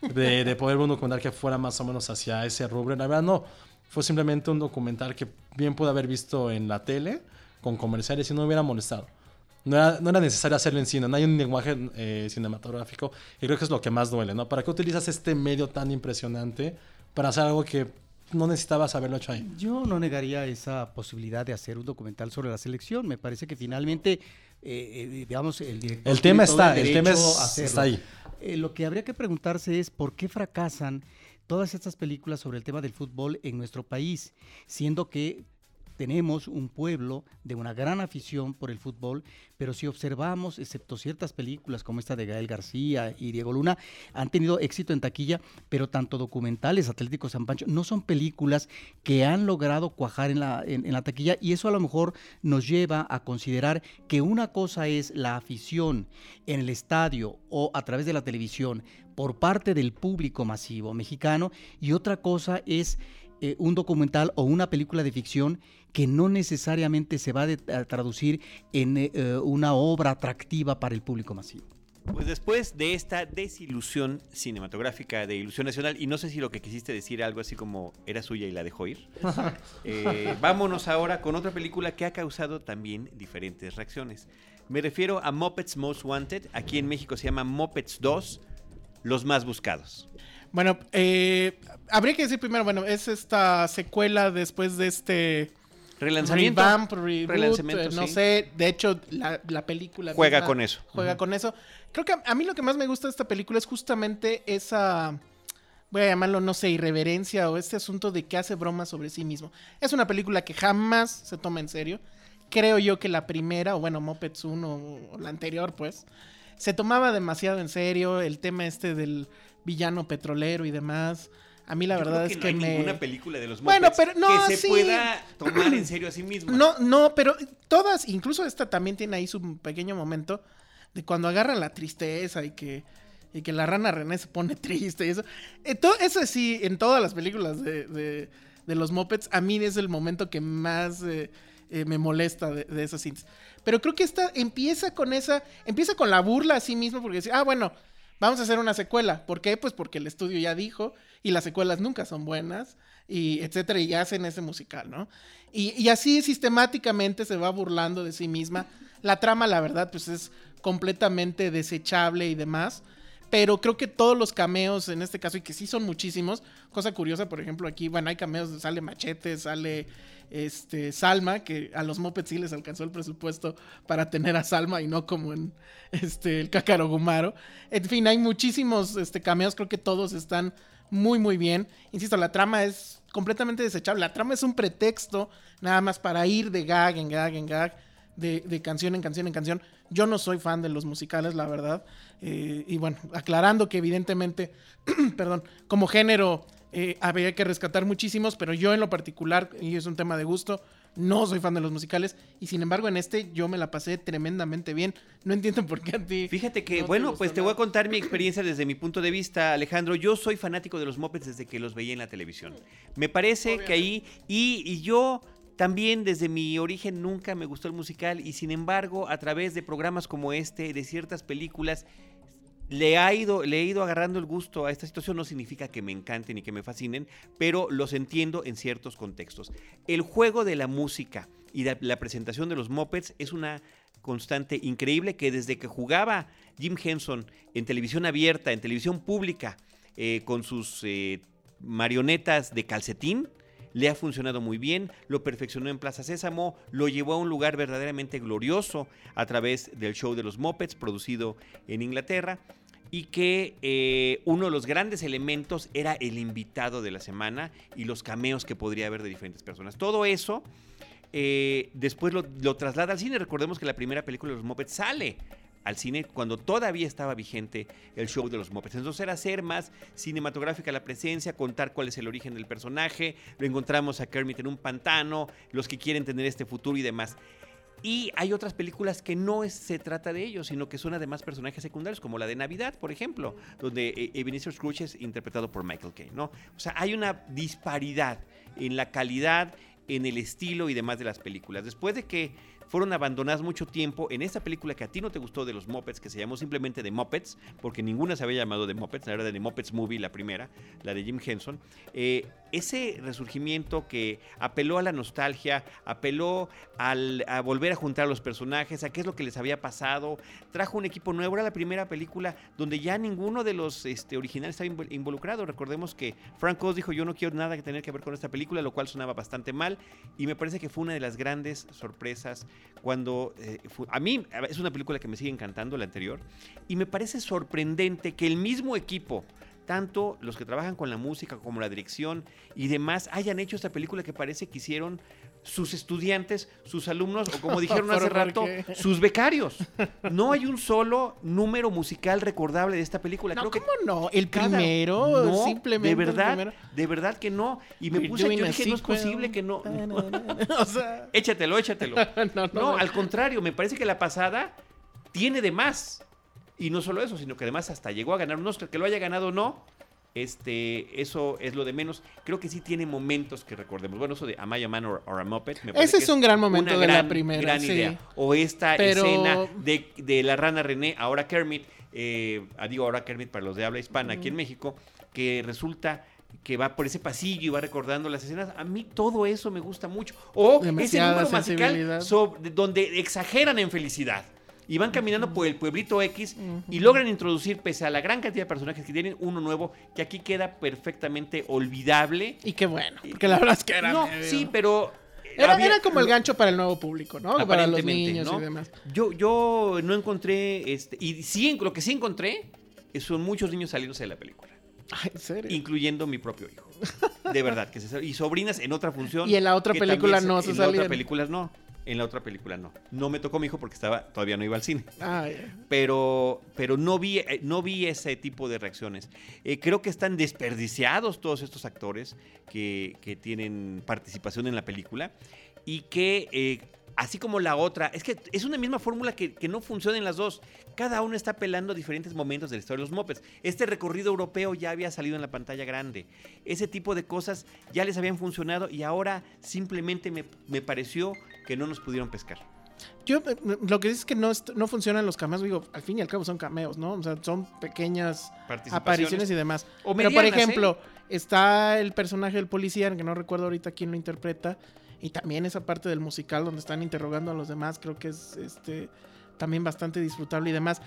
de, de poder ver un documental que fuera más o menos hacia ese rubro. La verdad no, fue simplemente un documental que bien pude haber visto en la tele con comerciales y no me hubiera molestado. No era, no era necesario hacerlo en cine, no hay un lenguaje eh, cinematográfico y creo que es lo que más duele, ¿no? ¿Para qué utilizas este medio tan impresionante para hacer algo que no necesitabas haberlo hecho ahí? Yo no negaría esa posibilidad de hacer un documental sobre la selección. Me parece que finalmente, eh, eh, digamos, el director. El tema está, el tema es- está ahí. Eh, lo que habría que preguntarse es por qué fracasan todas estas películas sobre el tema del fútbol en nuestro país, siendo que tenemos un pueblo de una gran afición por el fútbol, pero si observamos, excepto ciertas películas como esta de Gael García y Diego Luna, han tenido éxito en taquilla, pero tanto documentales, Atlético San Pancho, no son películas que han logrado cuajar en la, en, en la taquilla y eso a lo mejor nos lleva a considerar que una cosa es la afición en el estadio o a través de la televisión por parte del público masivo mexicano y otra cosa es eh, un documental o una película de ficción que no necesariamente se va de- a traducir en eh, eh, una obra atractiva para el público masivo. Pues después de esta desilusión cinematográfica de Ilusión Nacional, y no sé si lo que quisiste decir algo así como era suya y la dejó ir, [laughs] eh, vámonos ahora con otra película que ha causado también diferentes reacciones. Me refiero a Muppets Most Wanted, aquí en México se llama Muppets 2, Los Más Buscados. Bueno, eh, habría que decir primero, bueno, es esta secuela después de este Relanzamiento. revamp, reboot, Relanzamiento, eh, no sí. sé, de hecho la, la película Juega misma con eso. Juega con eso. Creo que a, a mí lo que más me gusta de esta película es justamente esa voy a llamarlo no sé, irreverencia o este asunto de que hace bromas sobre sí mismo. Es una película que jamás se toma en serio. Creo yo que la primera, o bueno, Muppets 1 o la anterior, pues, se tomaba demasiado en serio el tema este del villano petrolero y demás. A mí la Yo verdad creo es no que hay me... ninguna película de los Bueno, pero no, que se sí. pueda tomar en serio a sí misma. No, no, pero todas, incluso esta también tiene ahí su pequeño momento de cuando agarran la tristeza y que, y que la rana René se pone [laughs] triste y eso. Eh, eso sí, en todas las películas de, de- de los Muppets, a mí es el momento que más eh, eh, me molesta de, de esas cintas. Pero creo que esta empieza con esa, empieza con la burla a sí mismo porque dice, ah, bueno, vamos a hacer una secuela. ¿Por qué? Pues porque el estudio ya dijo y las secuelas nunca son buenas y etcétera, y hacen ese musical, ¿no? Y, y así sistemáticamente se va burlando de sí misma. La trama, la verdad, pues es completamente desechable y demás. Pero creo que todos los cameos en este caso, y que sí son muchísimos, cosa curiosa, por ejemplo, aquí, bueno, hay cameos, sale Machete, sale este Salma, que a los Muppets sí les alcanzó el presupuesto para tener a Salma y no como en este el Cácaro Gumaro. En fin, hay muchísimos este, cameos, creo que todos están muy, muy bien. Insisto, la trama es completamente desechable. La trama es un pretexto nada más para ir de gag en gag en gag, de, canción en canción en canción. Yo no soy fan de los musicales, la verdad. Eh, y bueno, aclarando que evidentemente, [clears throat] perdón, como género eh, habría que rescatar muchísimos, pero yo en lo particular, y es un tema de gusto, no soy fan de los musicales. Y sin embargo, en este yo me la pasé tremendamente bien. No entiendo por qué a ti. Fíjate que, no bueno, pues te voy a contar mi experiencia desde mi punto de vista, Alejandro. Yo soy fanático de los Muppets desde que los veía en la televisión. Me parece que ahí, y, y yo también desde mi origen nunca me gustó el musical, y sin embargo, a través de programas como este, de ciertas películas, le, ha ido, le he ido agarrando el gusto a esta situación. No significa que me encanten y que me fascinen, pero los entiendo en ciertos contextos. El juego de la música y la, presentación de los Muppets es una constante increíble que desde que jugaba Jim Henson en televisión abierta, en televisión pública, eh, con sus eh, marionetas de calcetín, le ha funcionado muy bien, lo perfeccionó en Plaza Sésamo, lo llevó a un lugar verdaderamente glorioso a través del show de los Muppets producido en Inglaterra y que eh, uno de los grandes elementos era el invitado de la semana y los cameos que podría haber de diferentes personas. Todo eso eh, después lo, lo traslada al cine. Recordemos que la primera película de los Muppets sale al cine cuando todavía estaba vigente el show de los Muppets. Entonces era hacer más cinematográfica la presencia, contar cuál es el origen del personaje. Lo encontramos a Kermit en un pantano, los que quieren tener este futuro y demás. Y hay otras películas que no se trata de ellos, sino que son además personajes secundarios, como la de Navidad, por ejemplo, donde eh, Ebenezer Scrooge es interpretado por Michael Caine, ¿no? O sea, hay una disparidad en la calidad, en el estilo y demás de las películas. Después de que fueron abandonadas mucho tiempo en esta película que a ti no te gustó de los Muppets, que se llamó simplemente The Muppets, porque ninguna se había llamado The Muppets, la era de The Muppets Movie, la primera, la de Jim Henson. eh, ese resurgimiento que apeló a la nostalgia, apeló al- a volver a juntar a los personajes, a qué es lo que les había pasado, trajo un equipo nuevo, era la primera película donde ya ninguno de los este, originales estaba invol- involucrado. Recordemos que Frank Oz dijo yo no quiero nada que tener que ver con esta película, lo cual sonaba bastante mal y me parece que fue una de las grandes sorpresas cuando eh, a mí es una película que me sigue encantando la anterior y me parece sorprendente que el mismo equipo tanto los que trabajan con la música como la dirección y demás hayan hecho esta película que parece que hicieron sus estudiantes, sus alumnos o como [laughs] dijeron hace ¿Pero por rato, sus becarios. No hay un solo número musical recordable de esta película. No, Creo que ¿cómo no? El cada- primero, No, simplemente. De verdad, de verdad que no. Y me We're puse, yo dije, no es posible que no. [laughs] [laughs] o sea, Échatelo, échatelo. no, No, no. al contrario, me parece que la pasada tiene de más. Y no solo eso, sino que además hasta llegó a ganar un Oscar. Que lo haya ganado o no, este, eso es lo de menos. Creo que sí tiene momentos que recordemos. Bueno, eso de Am I a Man or, or a Muppet. me parece Ese que es un gran momento de la primera, gran sí. idea. O esta Pero- escena de, de la rana René, ahora Kermit, eh, digo ahora Kermit para los de habla hispana aquí en México, que resulta que va por ese pasillo y va recordando las escenas. A mí todo eso me gusta mucho. O ese número musical sobre- donde exageran en felicidad. Y van caminando por el pueblito X y logran introducir, pese a la gran cantidad de personajes que tienen, uno nuevo que aquí queda perfectamente olvidable. Y qué bueno, porque la verdad es que era. no, medio- sí, pero... Era, había- era como el gancho para el nuevo público, ¿no? Para los niños ¿no? y demás. Yo, yo no encontré, este, y sí, lo que sí encontré eh, son muchos niños saliéndose de la película, Ay, ¿en serio? incluyendo mi propio hijo. De verdad, que se, y sobrinas en otra función. Y en la otra película no se En la otra salieron. película no, en la otra película no. No me tocó mi hijo porque estaba, todavía no iba al cine. Ay, Pero, pero no, vi, eh, no vi ese tipo de reacciones. Eh, creo que están desperdiciados todos estos actores que, que tienen participación en la película y que, eh, así como la otra, es que es una misma fórmula que, que no funciona en las dos. Cada uno está apelando a diferentes momentos de la historia de los Muppets. Este recorrido europeo ya había salido en la pantalla grande. Ese tipo de cosas ya les habían funcionado y ahora simplemente me, me pareció que no nos pudieron pescar. Yo eh, lo que dice es que no, no funcionan los cameos, digo, al fin y al cabo son cameos, ¿no? O sea, son pequeñas apariciones y demás. O Pero por ¿eh? ejemplo, está el personaje del policía, que no recuerdo ahorita quién lo interpreta, y también esa parte del musical donde están interrogando a los demás, creo que es este también bastante disfrutable y demás.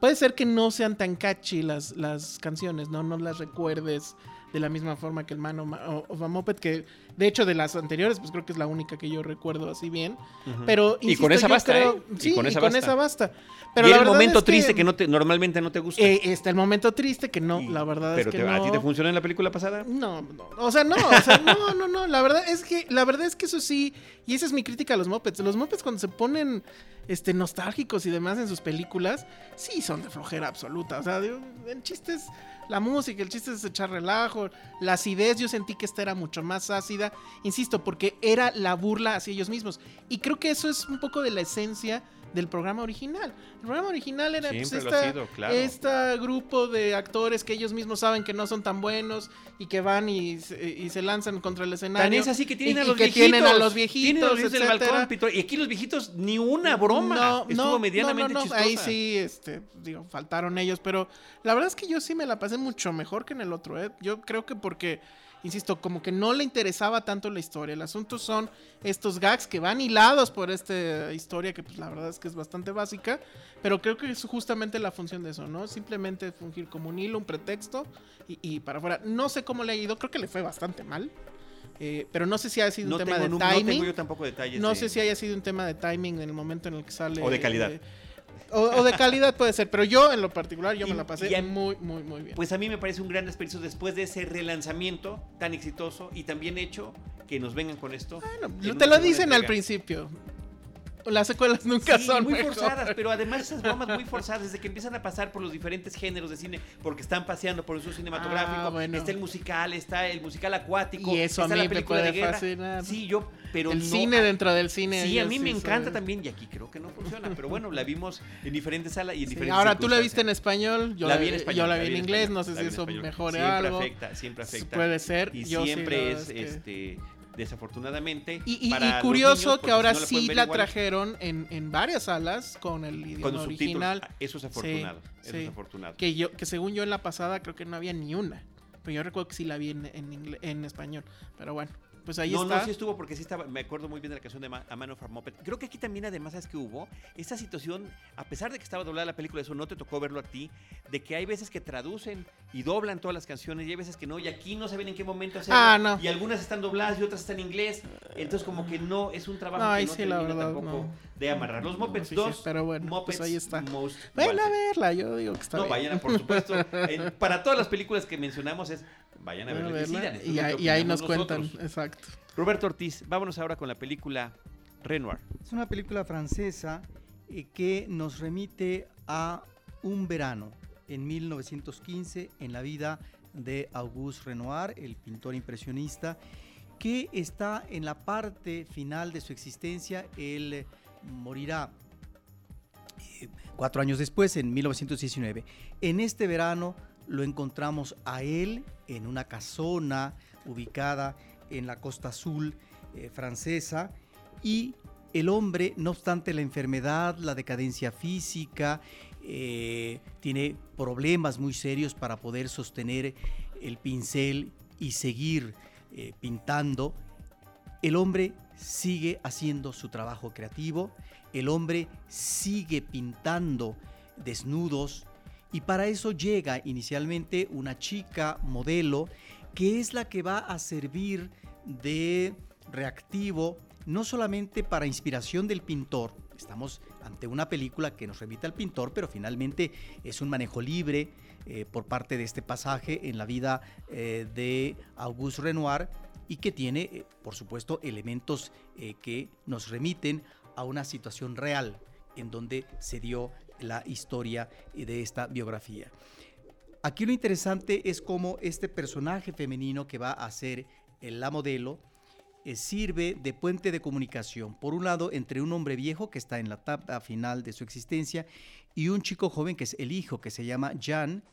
Puede ser que no sean tan catchy las, las canciones, ¿no? No las recuerdes de la misma forma que el Man of a Muppet, que de hecho de las anteriores, pues creo que es la única que yo recuerdo así bien. Pero, Y con esa basta, creo- ¿eh? Y Sí, y con basta. esa basta. Pero y el momento es triste que no te, normalmente no te gusta. eh, está el momento triste que no, Y- la verdad pero es que te- no. ¿A ti te funcionó en la película pasada? No, no, o sea, no, o sea, no, no, no, la verdad es que, la verdad es que eso sí, y esa es mi crítica a los Muppets, los Muppets cuando se ponen, este, nostálgicos y demás en sus películas, sí son de flojera absoluta, o sea, el chiste es la música, el chiste es echar relajo, la acidez, yo sentí que esta era mucho más ácida, insisto, porque era la burla hacia ellos mismos, y creo que eso es un poco de la esencia del programa original. El programa original era pues, esta, sido, claro. este grupo de actores que ellos mismos saben que no son tan buenos y que van y, se- y se lanzan contra el escenario. Tan es así que tienen y- a y los que viejitos. tienen a los Tienen a viejitos, los viejitos del etcétera. balcón, Pito, Y aquí los viejitos, ni una broma. No, Estuvo no, medianamente no, no, no, chistosa. Ahí sí, este, digo, faltaron ellos, pero la verdad es que yo sí me la pasé mucho mejor que en el otro, ¿eh? Yo creo que porque, insisto, como que no le interesaba tanto la historia. El asunto son estos gags que van hilados por esta historia que, pues, la verdad es que es bastante básica, pero creo que es justamente la función de eso, ¿no? Simplemente fungir como un hilo, un pretexto y, y para afuera. No sé cómo le ha ido, creo que le fue bastante mal. eh, pero no sé si ha sido No un tema tengo, de nu- no timing. tengo yo tampoco detalles. No de- sé si haya sido un tema de timing en el momento en el que sale. O de calidad. eh, o, o de calidad puede ser, pero yo en lo particular yo Y- me la pasé a- muy, muy, muy bien. Pues a mí me parece un gran desperdicio después de ese relanzamiento tan exitoso y tan bien hecho que nos vengan con esto. Bueno, en te lo dicen al principio. Las secuelas nunca Sí, son muy forzadas, pero además esas bromas muy forzadas, desde que empiezan a pasar por los diferentes géneros de cine, porque están paseando por el uso cinematográfico, Ah, bueno. está el musical, está el musical acuático, Y eso a está mí la me película de puede guerra. fascinar. Sí, yo, pero el no- cine dentro del cine. Sí, a mí me encanta también y aquí creo que no funciona, pero bueno, la vimos en diferentes salas y en Sí, diferentes ahora tú la viste en español, yo La vi en español, yo la vi en inglés, español, no sé si eso mejore siempre algo. afecta, siempre afecta. Puede ser. Y yo siempre es, este, desafortunadamente. Y, y- para y los curioso niños, que ahora si no sí la trajeron en, en varias salas con el idioma con los subtítulos. original. Ah, Eso es afortunado. eso sí. es afortunado. Que yo, que según yo en la pasada creo que no había ni una. Pero yo recuerdo que sí la vi en, en, en español. Pero bueno, pues ahí no, está. no, sí estuvo porque sí estaba, me acuerdo muy bien de la canción de Ma- A Man of Muppet. Creo que aquí también además es que hubo esta situación, a pesar de que estaba doblada la película, eso no te tocó verlo a ti, de que hay veces que traducen y doblan todas las canciones y hay veces que no, y aquí no saben en qué momento hacerlo. Ah, no. Y algunas están dobladas y otras están en inglés. Entonces como que no, es un trabajo No, que no sí, termina verdad, tampoco no. de amarrar. Los Muppets sí, sí, 2, pero bueno, Muppets pues ahí está. Most Ven a verla, yo digo que está No, bien. vayan, por supuesto. [laughs] para todas las películas que mencionamos es, vayan a Vayan a verla y decidan. Ahí- y nos cuentan, exacto. Roberto Ortiz, vámonos ahora con la película Renoir. Es una película francesa eh, que nos remite a un verano en 1915 en la vida de Auguste Renoir, el pintor impresionista, que está en la parte final de su existencia. Él morirá eh, cuatro años después, en 1919. En este verano lo encontramos a él en una casona ubicada en la costa azul eh, francesa y el hombre, no obstante la enfermedad, la decadencia física, eh, tiene problemas muy serios para poder sostener el pincel y seguir eh, pintando. El hombre sigue haciendo su trabajo creativo, el hombre sigue pintando desnudos y para eso llega inicialmente una chica modelo que es la que va a servir de reactivo no solamente para inspiración del pintor, estamos ante una película que nos remite al pintor, pero finalmente es un manejo libre eh, por parte de este pasaje en la vida eh, de Auguste Renoir y que tiene, eh, por supuesto, elementos que nos remiten a una situación real en donde se dio la historia de esta biografía. Aquí lo interesante es cómo este personaje femenino que va a ser la modelo eh, sirve de puente de comunicación, por un lado, entre un hombre viejo que está en la etapa final de su existencia y un chico joven que es el hijo, que se llama Jan,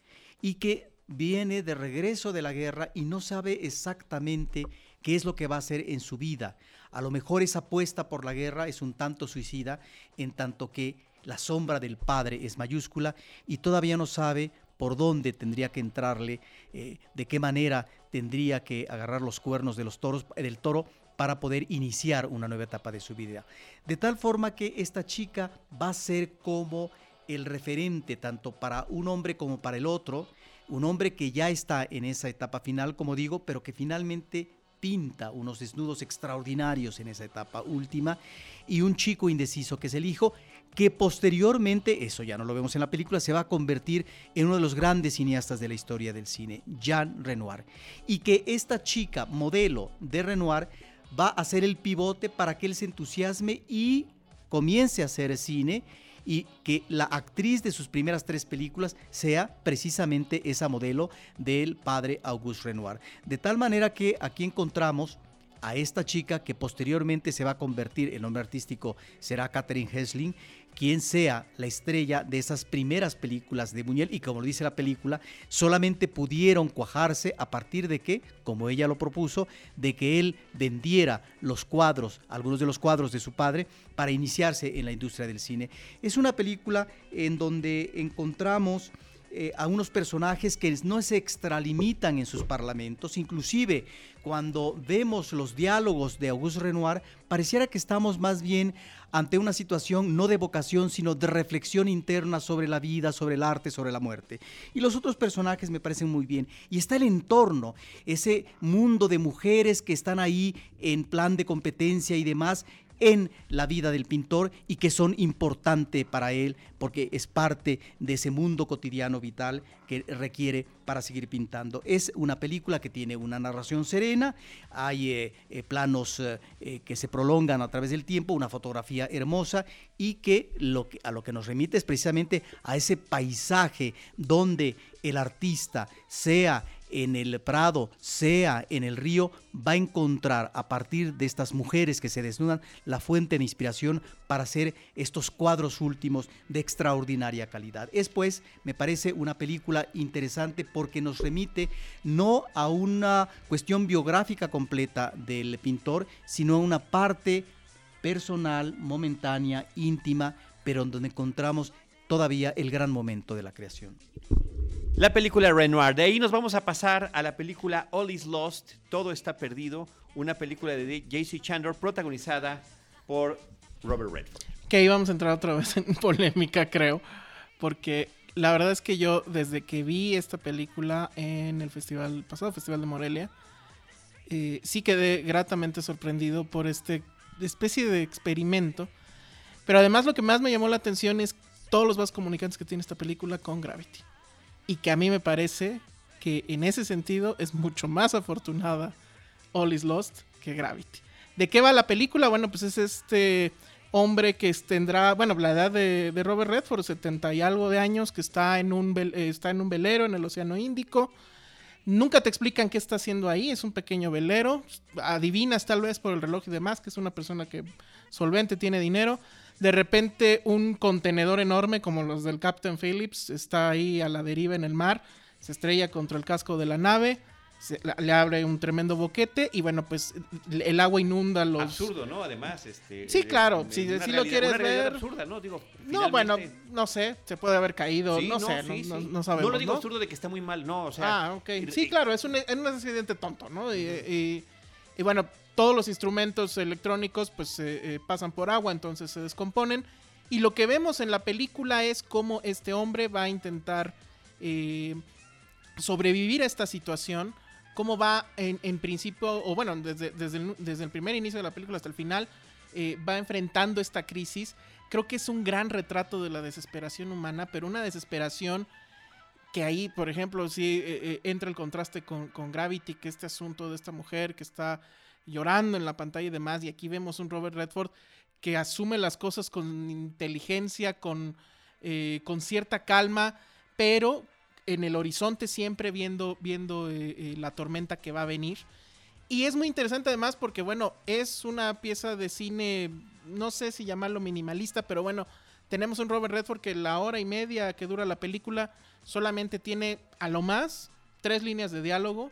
y que viene de regreso de la guerra y no sabe exactamente qué es lo que va a hacer en su vida. A lo mejor esa apuesta por la guerra es un tanto suicida, en tanto que la sombra del padre es mayúscula y todavía no sabe por dónde tendría que entrarle, eh, de qué manera tendría que agarrar los cuernos de los toros, del toro para poder iniciar una nueva etapa de su vida. De tal forma que esta chica va a ser como el referente tanto para un hombre como para el otro, un hombre que ya está en esa etapa final, como digo, pero que finalmente pinta unos desnudos extraordinarios en esa etapa última, y un chico indeciso que es el hijo, que posteriormente, eso ya no lo vemos en la película, se va a convertir en uno de los grandes cineastas de la historia del cine, Jean Renoir. Y que esta chica, modelo de Renoir, va a ser el pivote para que él se entusiasme y comience a hacer cine y que la actriz de sus primeras tres películas sea precisamente esa modelo del padre Auguste Renoir. De tal manera que aquí encontramos a esta chica que posteriormente se va a convertir, el nombre artístico será Catherine Hesling, quien sea la estrella de esas primeras películas de Buñuel y como lo dice la película, solamente pudieron cuajarse a partir de que, como ella lo propuso, de que él vendiera los cuadros, algunos de los cuadros de su padre, para iniciarse en la industria del cine. Es una película en donde encontramos eh, a unos personajes que no se extralimitan en sus parlamentos, inclusive cuando vemos los diálogos de Auguste Renoir, pareciera que estamos más bien ante una situación no de vocación, sino de reflexión interna sobre la vida, sobre el arte, sobre la muerte. Y los otros personajes me parecen muy bien. Y está el entorno, ese mundo de mujeres que están ahí en plan de competencia y demás, en la vida del pintor y que son importantes para él porque es parte de ese mundo cotidiano vital que requiere para seguir pintando. Es una película que tiene una narración serena, hay eh, eh, planos eh, que se prolongan a través del tiempo, una fotografía hermosa y que, a lo que nos remite es precisamente a ese paisaje donde el artista sea en el prado, sea en el río, va a encontrar a partir de estas mujeres que se desnudan la fuente de inspiración para hacer estos cuadros últimos de extraordinaria calidad. Es pues, me parece una película interesante porque nos remite no a una cuestión biográfica completa del pintor, sino a una parte personal, momentánea, íntima, pero donde encontramos todavía el gran momento de la creación. La película Renoir. De ahí nos vamos a pasar a la película All is Lost, Todo está perdido, una película de J.C. Chandler protagonizada por Robert Redford. Que ahí vamos a entrar otra vez en [laughs] polémica, creo, porque la verdad es que yo desde que vi esta película en el festival, pasado Festival de Morelia, eh, sí quedé gratamente sorprendido por este especie de experimento. Pero además lo que más me llamó la atención es todos los vasos comunicantes que tiene esta película con Gravity y que a mí me parece que en ese sentido es mucho más afortunada All is Lost que Gravity. ¿De qué va la película? Bueno, pues es este hombre que tendrá, bueno, la edad de, Robert Redford, 70 y algo de años, que está en, un está en un velero en el Océano Índico. Nunca te explican qué está haciendo ahí, es un pequeño velero. Adivinas tal vez por el reloj y demás que es una persona que solvente tiene dinero. De repente un contenedor enorme como los del Captain Phillips está ahí a la deriva en el mar, se estrella contra el casco de la nave, le abre un tremendo boquete y bueno, pues el agua inunda los... Absurdo, ¿no? Además, este... Sí, claro, si, lo quieres ver... absurda, ¿no? Digo, no, bueno, no sé, se puede haber caído, no, sé, no, sabemos, No lo digo absurdo de que está muy mal, no, o sea... Ah, ok. Sí, claro, es un, es un accidente tonto, ¿no? y, y bueno, todos los instrumentos electrónicos pues eh, pasan por agua, entonces se descomponen. Y lo que vemos en la película es cómo este hombre va a intentar eh, sobrevivir a esta situación, cómo va en, principio, o bueno, desde, desde, el, primer inicio de la película hasta el final, eh, va enfrentando esta crisis. Creo que es un gran retrato de la desesperación humana, pero una desesperación que ahí, por ejemplo, sí entra el contraste con, con Gravity, que este asunto de esta mujer que está llorando en la pantalla y demás. Y aquí vemos un Robert Redford que asume las cosas con inteligencia, con, eh, con cierta calma, pero en el horizonte siempre viendo, viendo eh, eh, la tormenta que va a venir. Y es muy interesante además porque, bueno, es una pieza de cine, no sé si llamarlo minimalista, pero bueno, tenemos un Robert Redford que la hora y media que dura la película solamente tiene a lo más tres líneas de diálogo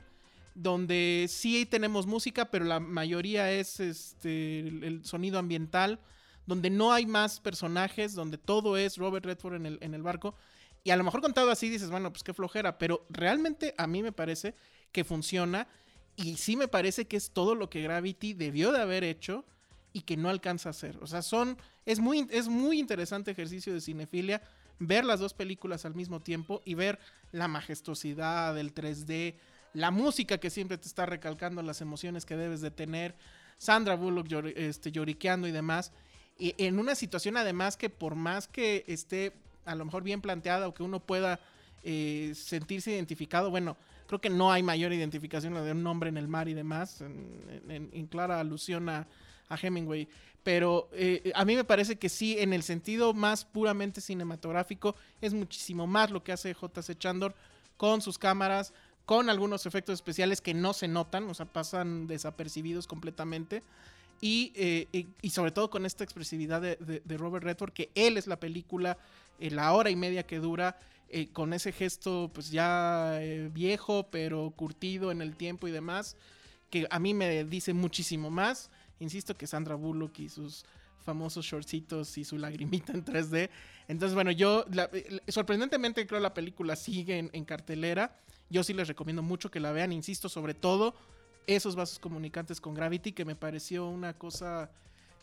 donde sí tenemos música, pero la mayoría es este, el, sonido ambiental, donde no hay más personajes, donde todo es Robert Redford en el, en el barco. Y a lo mejor contado así dices, bueno, pues qué flojera, pero realmente a mí me parece que funciona y sí me parece que es todo lo que Gravity debió de haber hecho y que no alcanza a hacer. O sea, son es muy es muy interesante ejercicio de cinefilia ver las dos películas al mismo tiempo y ver la majestuosidad del 3D, la música que siempre te está recalcando las emociones que debes de tener, Sandra Bullock este, lloriqueando y demás. Y en una situación además que por más que esté a lo mejor bien planteada o que uno pueda eh, sentirse identificado, bueno, creo que no hay mayor identificación la de un hombre en el mar y demás, en, clara alusión a, a Hemingway. Pero eh, a mí me parece que sí, en el sentido más puramente cinematográfico, es muchísimo más lo que hace J.C. Chandor con sus cámaras, con algunos efectos especiales que no se notan, o sea, pasan desapercibidos completamente. Y, eh, y, y sobre todo con esta expresividad de, de, de, Robert Redford, que él es la película, eh, la hora y media que dura, eh, con ese gesto pues ya eh, viejo, pero curtido en el tiempo y demás, que a mí me dice muchísimo más. Insisto que Sandra Bullock y sus famosos shortcitos y su lagrimita en 3D. Entonces, bueno, yo la, sorprendentemente creo la película sigue en, en cartelera. Yo sí les recomiendo mucho que la vean, insisto, sobre todo esos vasos comunicantes con Gravity, que me pareció una cosa,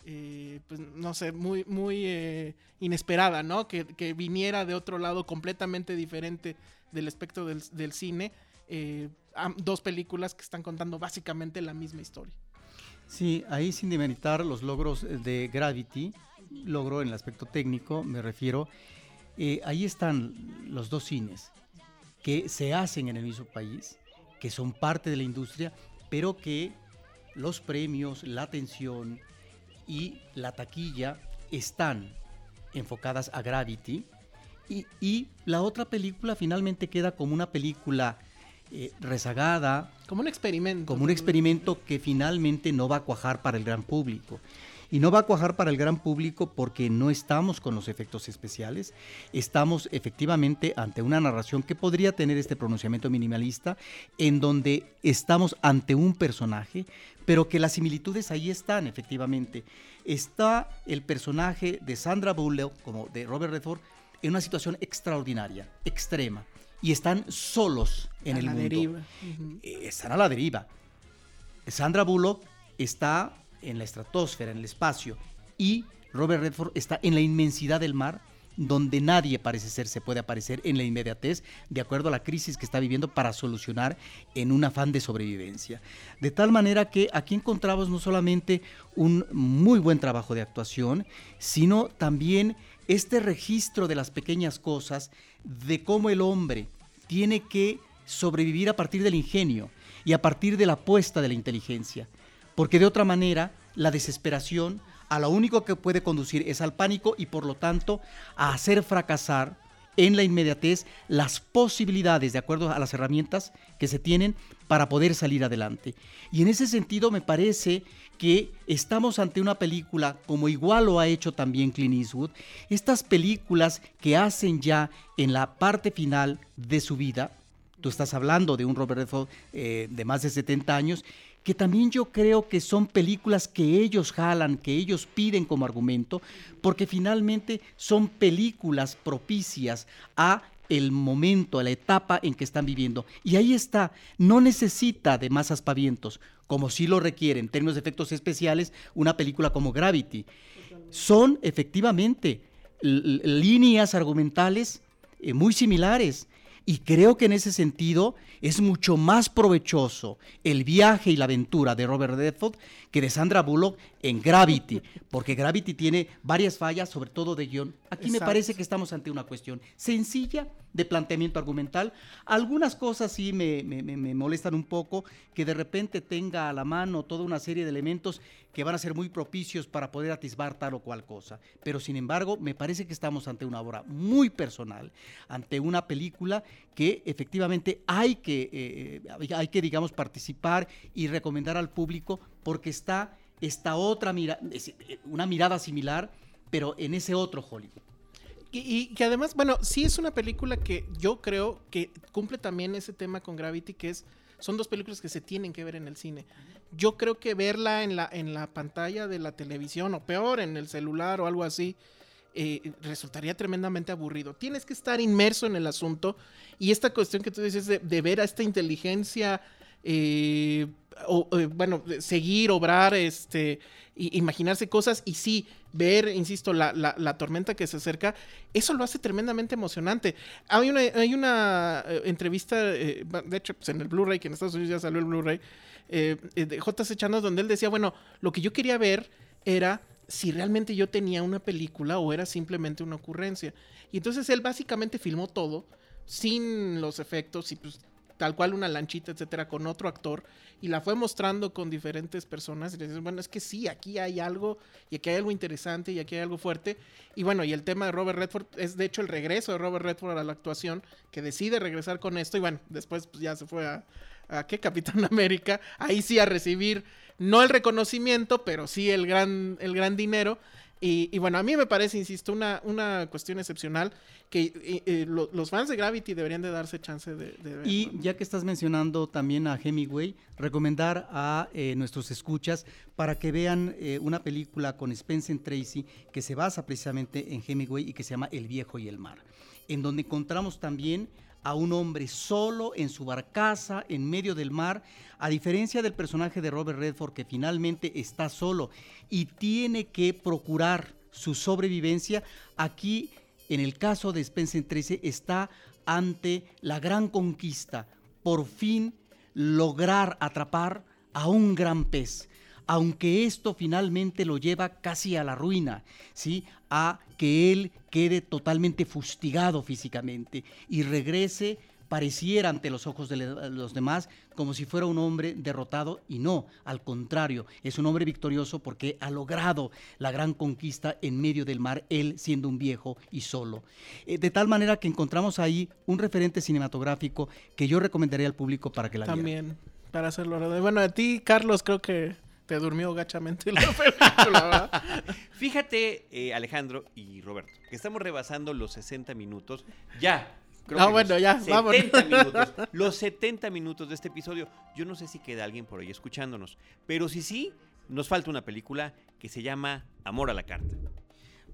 eh, pues no sé, muy, muy eh, inesperada, ¿no? Que, que, viniera de otro lado completamente diferente del espectro del, cine. Eh, dos películas que están contando básicamente la misma historia. Sí, ahí sin demeritar los logros de Gravity, logro en el aspecto técnico, me refiero, ahí están los dos cines que se hacen en el mismo país, que son parte de la industria, pero que los premios, la atención y la taquilla están enfocadas a Gravity y, y la otra película finalmente queda como una película eh, rezagada. Como un experimento. Como un experimento que finalmente no va a cuajar para el gran público. Y no va a cuajar para el gran público porque no estamos con los efectos especiales. Estamos efectivamente ante una narración que podría tener este pronunciamiento minimalista, en donde estamos ante un personaje, pero que las similitudes ahí están, efectivamente. Está el personaje de Sandra Bullock, como de Robert Redford, en una situación extraordinaria, extrema y están solos en a el la mundo. Deriva. Uh -huh. Están a la deriva. Sandra Bullock está en la estratosfera, en el espacio, y Robert Redford está en la inmensidad del mar, donde nadie parece ser se puede aparecer en la inmediatez, de acuerdo a la crisis que está viviendo para solucionar en un afán de sobrevivencia. De tal manera que aquí encontramos no solamente un muy buen trabajo de actuación, sino también este registro de las pequeñas cosas, de cómo el hombre tiene que sobrevivir a partir del ingenio y a partir de la apuesta de la inteligencia. Porque de otra manera, la desesperación a lo único que puede conducir es al pánico y por lo tanto a hacer fracasar en la inmediatez las posibilidades de acuerdo a las herramientas que se tienen para poder salir adelante. Y en ese sentido me parece que estamos ante una película como igual lo ha hecho también Clint Eastwood, estas películas que hacen ya en la parte final de su vida, tú estás hablando de un Robert eh, de más de 70 años, que también yo creo que son películas que ellos jalan, que ellos piden como argumento, porque finalmente son películas propicias a el momento, a la etapa en que están viviendo. Y ahí está, no necesita de más aspavientos, como sí lo requiere en términos de efectos especiales una película como Gravity. Son efectivamente líneas argumentales eh, muy similares. Y creo que en ese sentido es mucho más provechoso el viaje y la aventura de Robert Redford que de Sandra Bullock en Gravity, porque Gravity tiene varias fallas, sobre todo de guion. Aquí Exacto. me parece que estamos ante una cuestión sencilla de planteamiento argumental. Algunas cosas sí me, me, me, molestan un poco, que de repente tenga a la mano toda una serie de elementos que van a ser muy propicios para poder atisbar tal o cual cosa. Pero sin embargo, me parece que estamos ante una obra muy personal, ante una película que efectivamente hay que, eh, hay que digamos, participar y recomendar al público porque está esta otra mirada, una mirada similar, pero en ese otro Hollywood. Y, y, que además, bueno, sí es una película que yo creo que cumple también ese tema con Gravity, que es son dos películas que se tienen que ver en el cine. Yo creo que verla en la, en la pantalla de la televisión, o peor, en el celular o algo así, eh, resultaría tremendamente aburrido. Tienes que estar inmerso en el asunto y esta cuestión que tú dices de, ver a esta inteligencia eh, eh, bueno, seguir, obrar, este, imaginarse cosas y sí, ver, insisto, la, la, tormenta que se acerca, eso lo hace tremendamente emocionante. Hay una, hay una eh, entrevista, de hecho, pues en el Blu-ray, que en Estados Unidos ya salió el Blu-ray, de J.C. Chanos, donde él decía, bueno, lo que yo quería ver era si realmente yo tenía una película o era simplemente una ocurrencia. Y entonces él básicamente filmó todo sin los efectos y pues tal cual una lanchita, etcétera, con otro actor y la fue mostrando con diferentes personas y le dices, bueno, es que sí, aquí hay algo y aquí hay algo interesante y aquí hay algo fuerte. Y bueno, y el tema de Robert Redford es de hecho el regreso de Robert Redford a la actuación, que decide regresar con esto y bueno, después pues, ya se fue a, a qué Capitán [laughs] América, ahí sí a recibir no el reconocimiento, pero sí el gran, el gran dinero. Y, bueno, a mí me parece, insisto, una, una cuestión excepcional que los fans de Gravity deberían de darse chance de, ver. Y ya que estás mencionando también a Hemingway, recomendar a eh, nuestros escuchas para que vean eh, una película con Spencer Tracy que se basa precisamente en Hemingway y que se llama El viejo y el mar, en donde encontramos también a un hombre solo en su barcaza en medio del mar, a diferencia del personaje de Robert Redford que finalmente está solo y tiene que procurar su sobrevivencia, aquí en el caso de Spencer 13 está ante la gran conquista, por fin lograr atrapar a un gran pez aunque esto finalmente lo lleva casi a la ruina, ¿sí? A que él quede totalmente fustigado físicamente y regrese pareciera ante los ojos de los demás como si fuera un hombre derrotado y no, al contrario, es un hombre victorioso porque ha logrado la gran conquista en medio del mar, él siendo un viejo y solo. Eh, de tal manera que encontramos ahí un referente cinematográfico que yo recomendaría al público para que la También, para hacerlo. Bueno, a ti, Carlos, creo que te durmió gachamente la [laughs] película, Fíjate, eh, Alejandro y Roberto, que estamos rebasando los 60 minutos. Ya. Creo ah, bueno, ya, 70 minutos. Los 70 minutos de este episodio. Yo no sé si queda alguien por ahí escuchándonos, pero si sí, nos falta una película que se llama Amor a la Carta.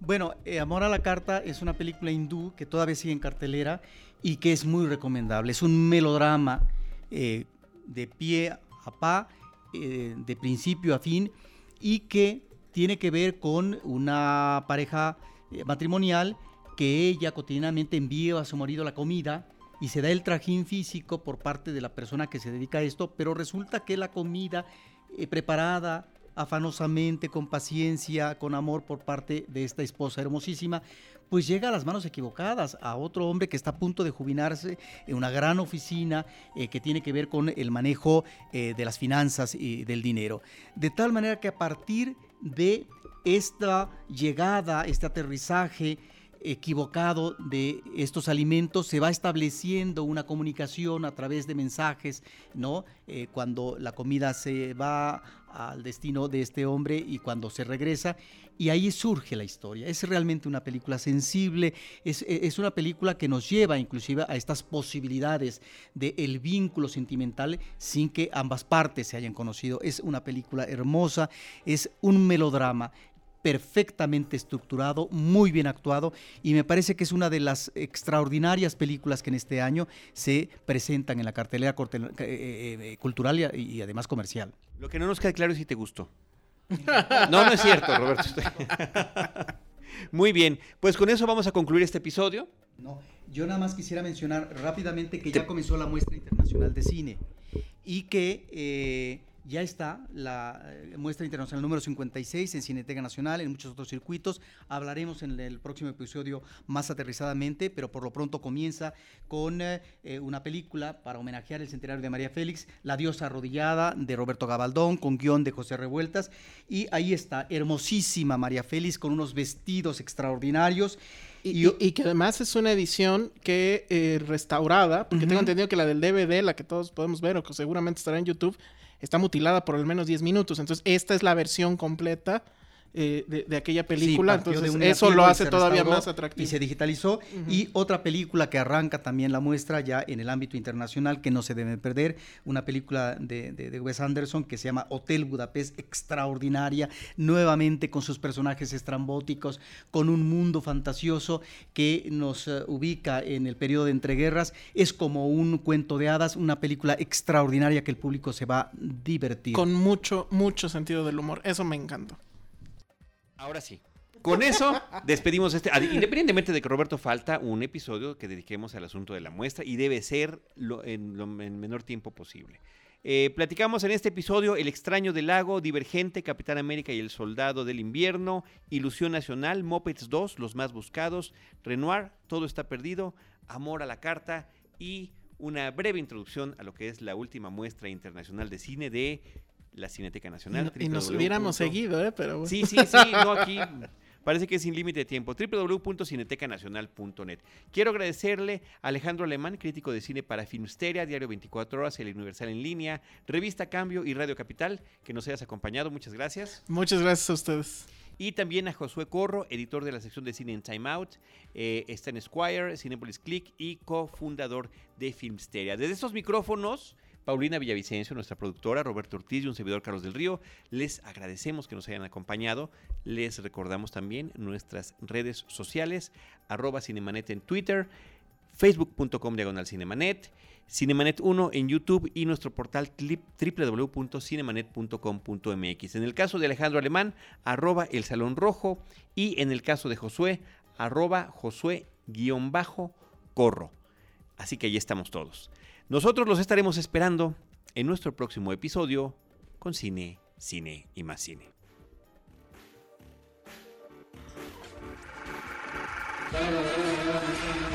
Bueno, eh, Amor a la Carta es una película hindú que todavía sigue en cartelera y que es muy recomendable. Es un melodrama eh, de pie a pa eh, de principio a fin y que tiene que ver con una pareja eh, matrimonial que ella cotidianamente envía a su marido la comida y se da el trajín físico por parte de la persona que se dedica a esto, pero resulta que la comida eh, preparada afanosamente, con paciencia, con amor por parte de esta esposa hermosísima, pues llega a las manos equivocadas, a otro hombre que está a punto de jubilarse en una gran oficina eh, que tiene que ver con el manejo eh, de las finanzas y del dinero. De tal manera que a partir de esta llegada, este aterrizaje, equivocado de estos alimentos, se va estableciendo una comunicación a través de mensajes, ¿no? Eh, cuando la comida se va al destino de este hombre y cuando se regresa, y ahí surge la historia. Es realmente una película sensible, es, es una película que nos lleva inclusive a estas posibilidades del el vínculo sentimental sin que ambas partes se hayan conocido. Es una película hermosa, es un melodrama perfectamente estructurado, muy bien actuado y me parece que es una de las extraordinarias películas que en este año se presentan en la cartelera eh, eh, eh, cultural y, además comercial. Lo que no nos queda claro es si te gustó. No, no es cierto, Roberto. [laughs] Muy bien, pues con eso vamos a concluir este episodio. No, yo nada más quisiera mencionar rápidamente que ya comenzó la muestra internacional de cine y que ya está la eh, muestra internacional número 56 en Cineteca Nacional, en muchos otros circuitos. Hablaremos en el próximo episodio más aterrizadamente, pero por lo pronto comienza con eh, eh, una película para homenajear el centenario de María Félix, La diosa arrodillada de Roberto Gabaldón, con guion de José Revueltas. Y ahí está, hermosísima María Félix, con unos vestidos extraordinarios. Y, que además es una edición que restaurada, porque tengo entendido que la del DVD, la que todos podemos ver o que seguramente estará en YouTube, está mutilada por al menos 10 minutos. Entonces, esta es la versión completa eh, de, de aquella película. Sí, Entonces, eso lo hace todavía más atractivo. Y se digitalizó. Y otra película que arranca también la muestra ya en el ámbito internacional, que no se debe perder, una película de, de- de Wes Anderson que se llama Hotel Budapest, extraordinaria, nuevamente con sus personajes estrambóticos, con un mundo fantasioso que nos eh, ubica en el periodo de entreguerras. Es como un cuento de hadas, una película extraordinaria que el público se va a divertir. Con mucho, mucho sentido del humor. Eso me encantó. Ahora sí. Con eso despedimos este. Independientemente de que Roberto falta un episodio que dediquemos al asunto de la muestra y debe ser lo- en lo en menor tiempo posible. Eh, platicamos en este episodio El extraño del lago, Divergente, Capitán América y el Soldado del Invierno, Ilusión Nacional, Muppets 2, Los Más Buscados, Renoir, Todo está perdido, Amor a la Carta y una breve introducción a lo que es la última muestra internacional de cine de la Cineteca Nacional. y nos hubiéramos seguido, ¿eh? Pero bueno. Sí, sí, sí, no aquí. Parece que es sin límite de tiempo. www.cinetecanacional.net. Quiero agradecerle a Alejandro Alemán, crítico de cine para Filmsteria, Diario 24 Horas, El Universal en Línea, Revista Cambio y Radio Capital, que nos hayas acompañado. Muchas gracias. Muchas gracias a ustedes. Y también a Josué Corro, editor de la sección de cine en Time Out, eh, está en Squire, Cinepolis Click y cofundador de Filmsteria. Desde estos micrófonos, Paulina Villavicencio, nuestra productora, Roberto Ortiz y un servidor Carlos del Río, les agradecemos que nos hayan acompañado. Les recordamos también nuestras redes sociales, arroba Cinemanet en Twitter, facebook.com diagonal Cinemanet, Cinemanet 1 en YouTube y nuestro portal www.cinemanet.com.mx. En el caso de Alejandro Alemán, arroba el Salón Rojo y en el caso de Josué, arroba Josué-corro. Así que ahí estamos todos. Nosotros los estaremos esperando en nuestro próximo episodio con cine, cine y más cine.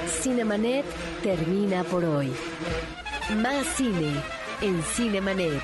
Cinemanet termina por hoy. Más cine en Cinemanet.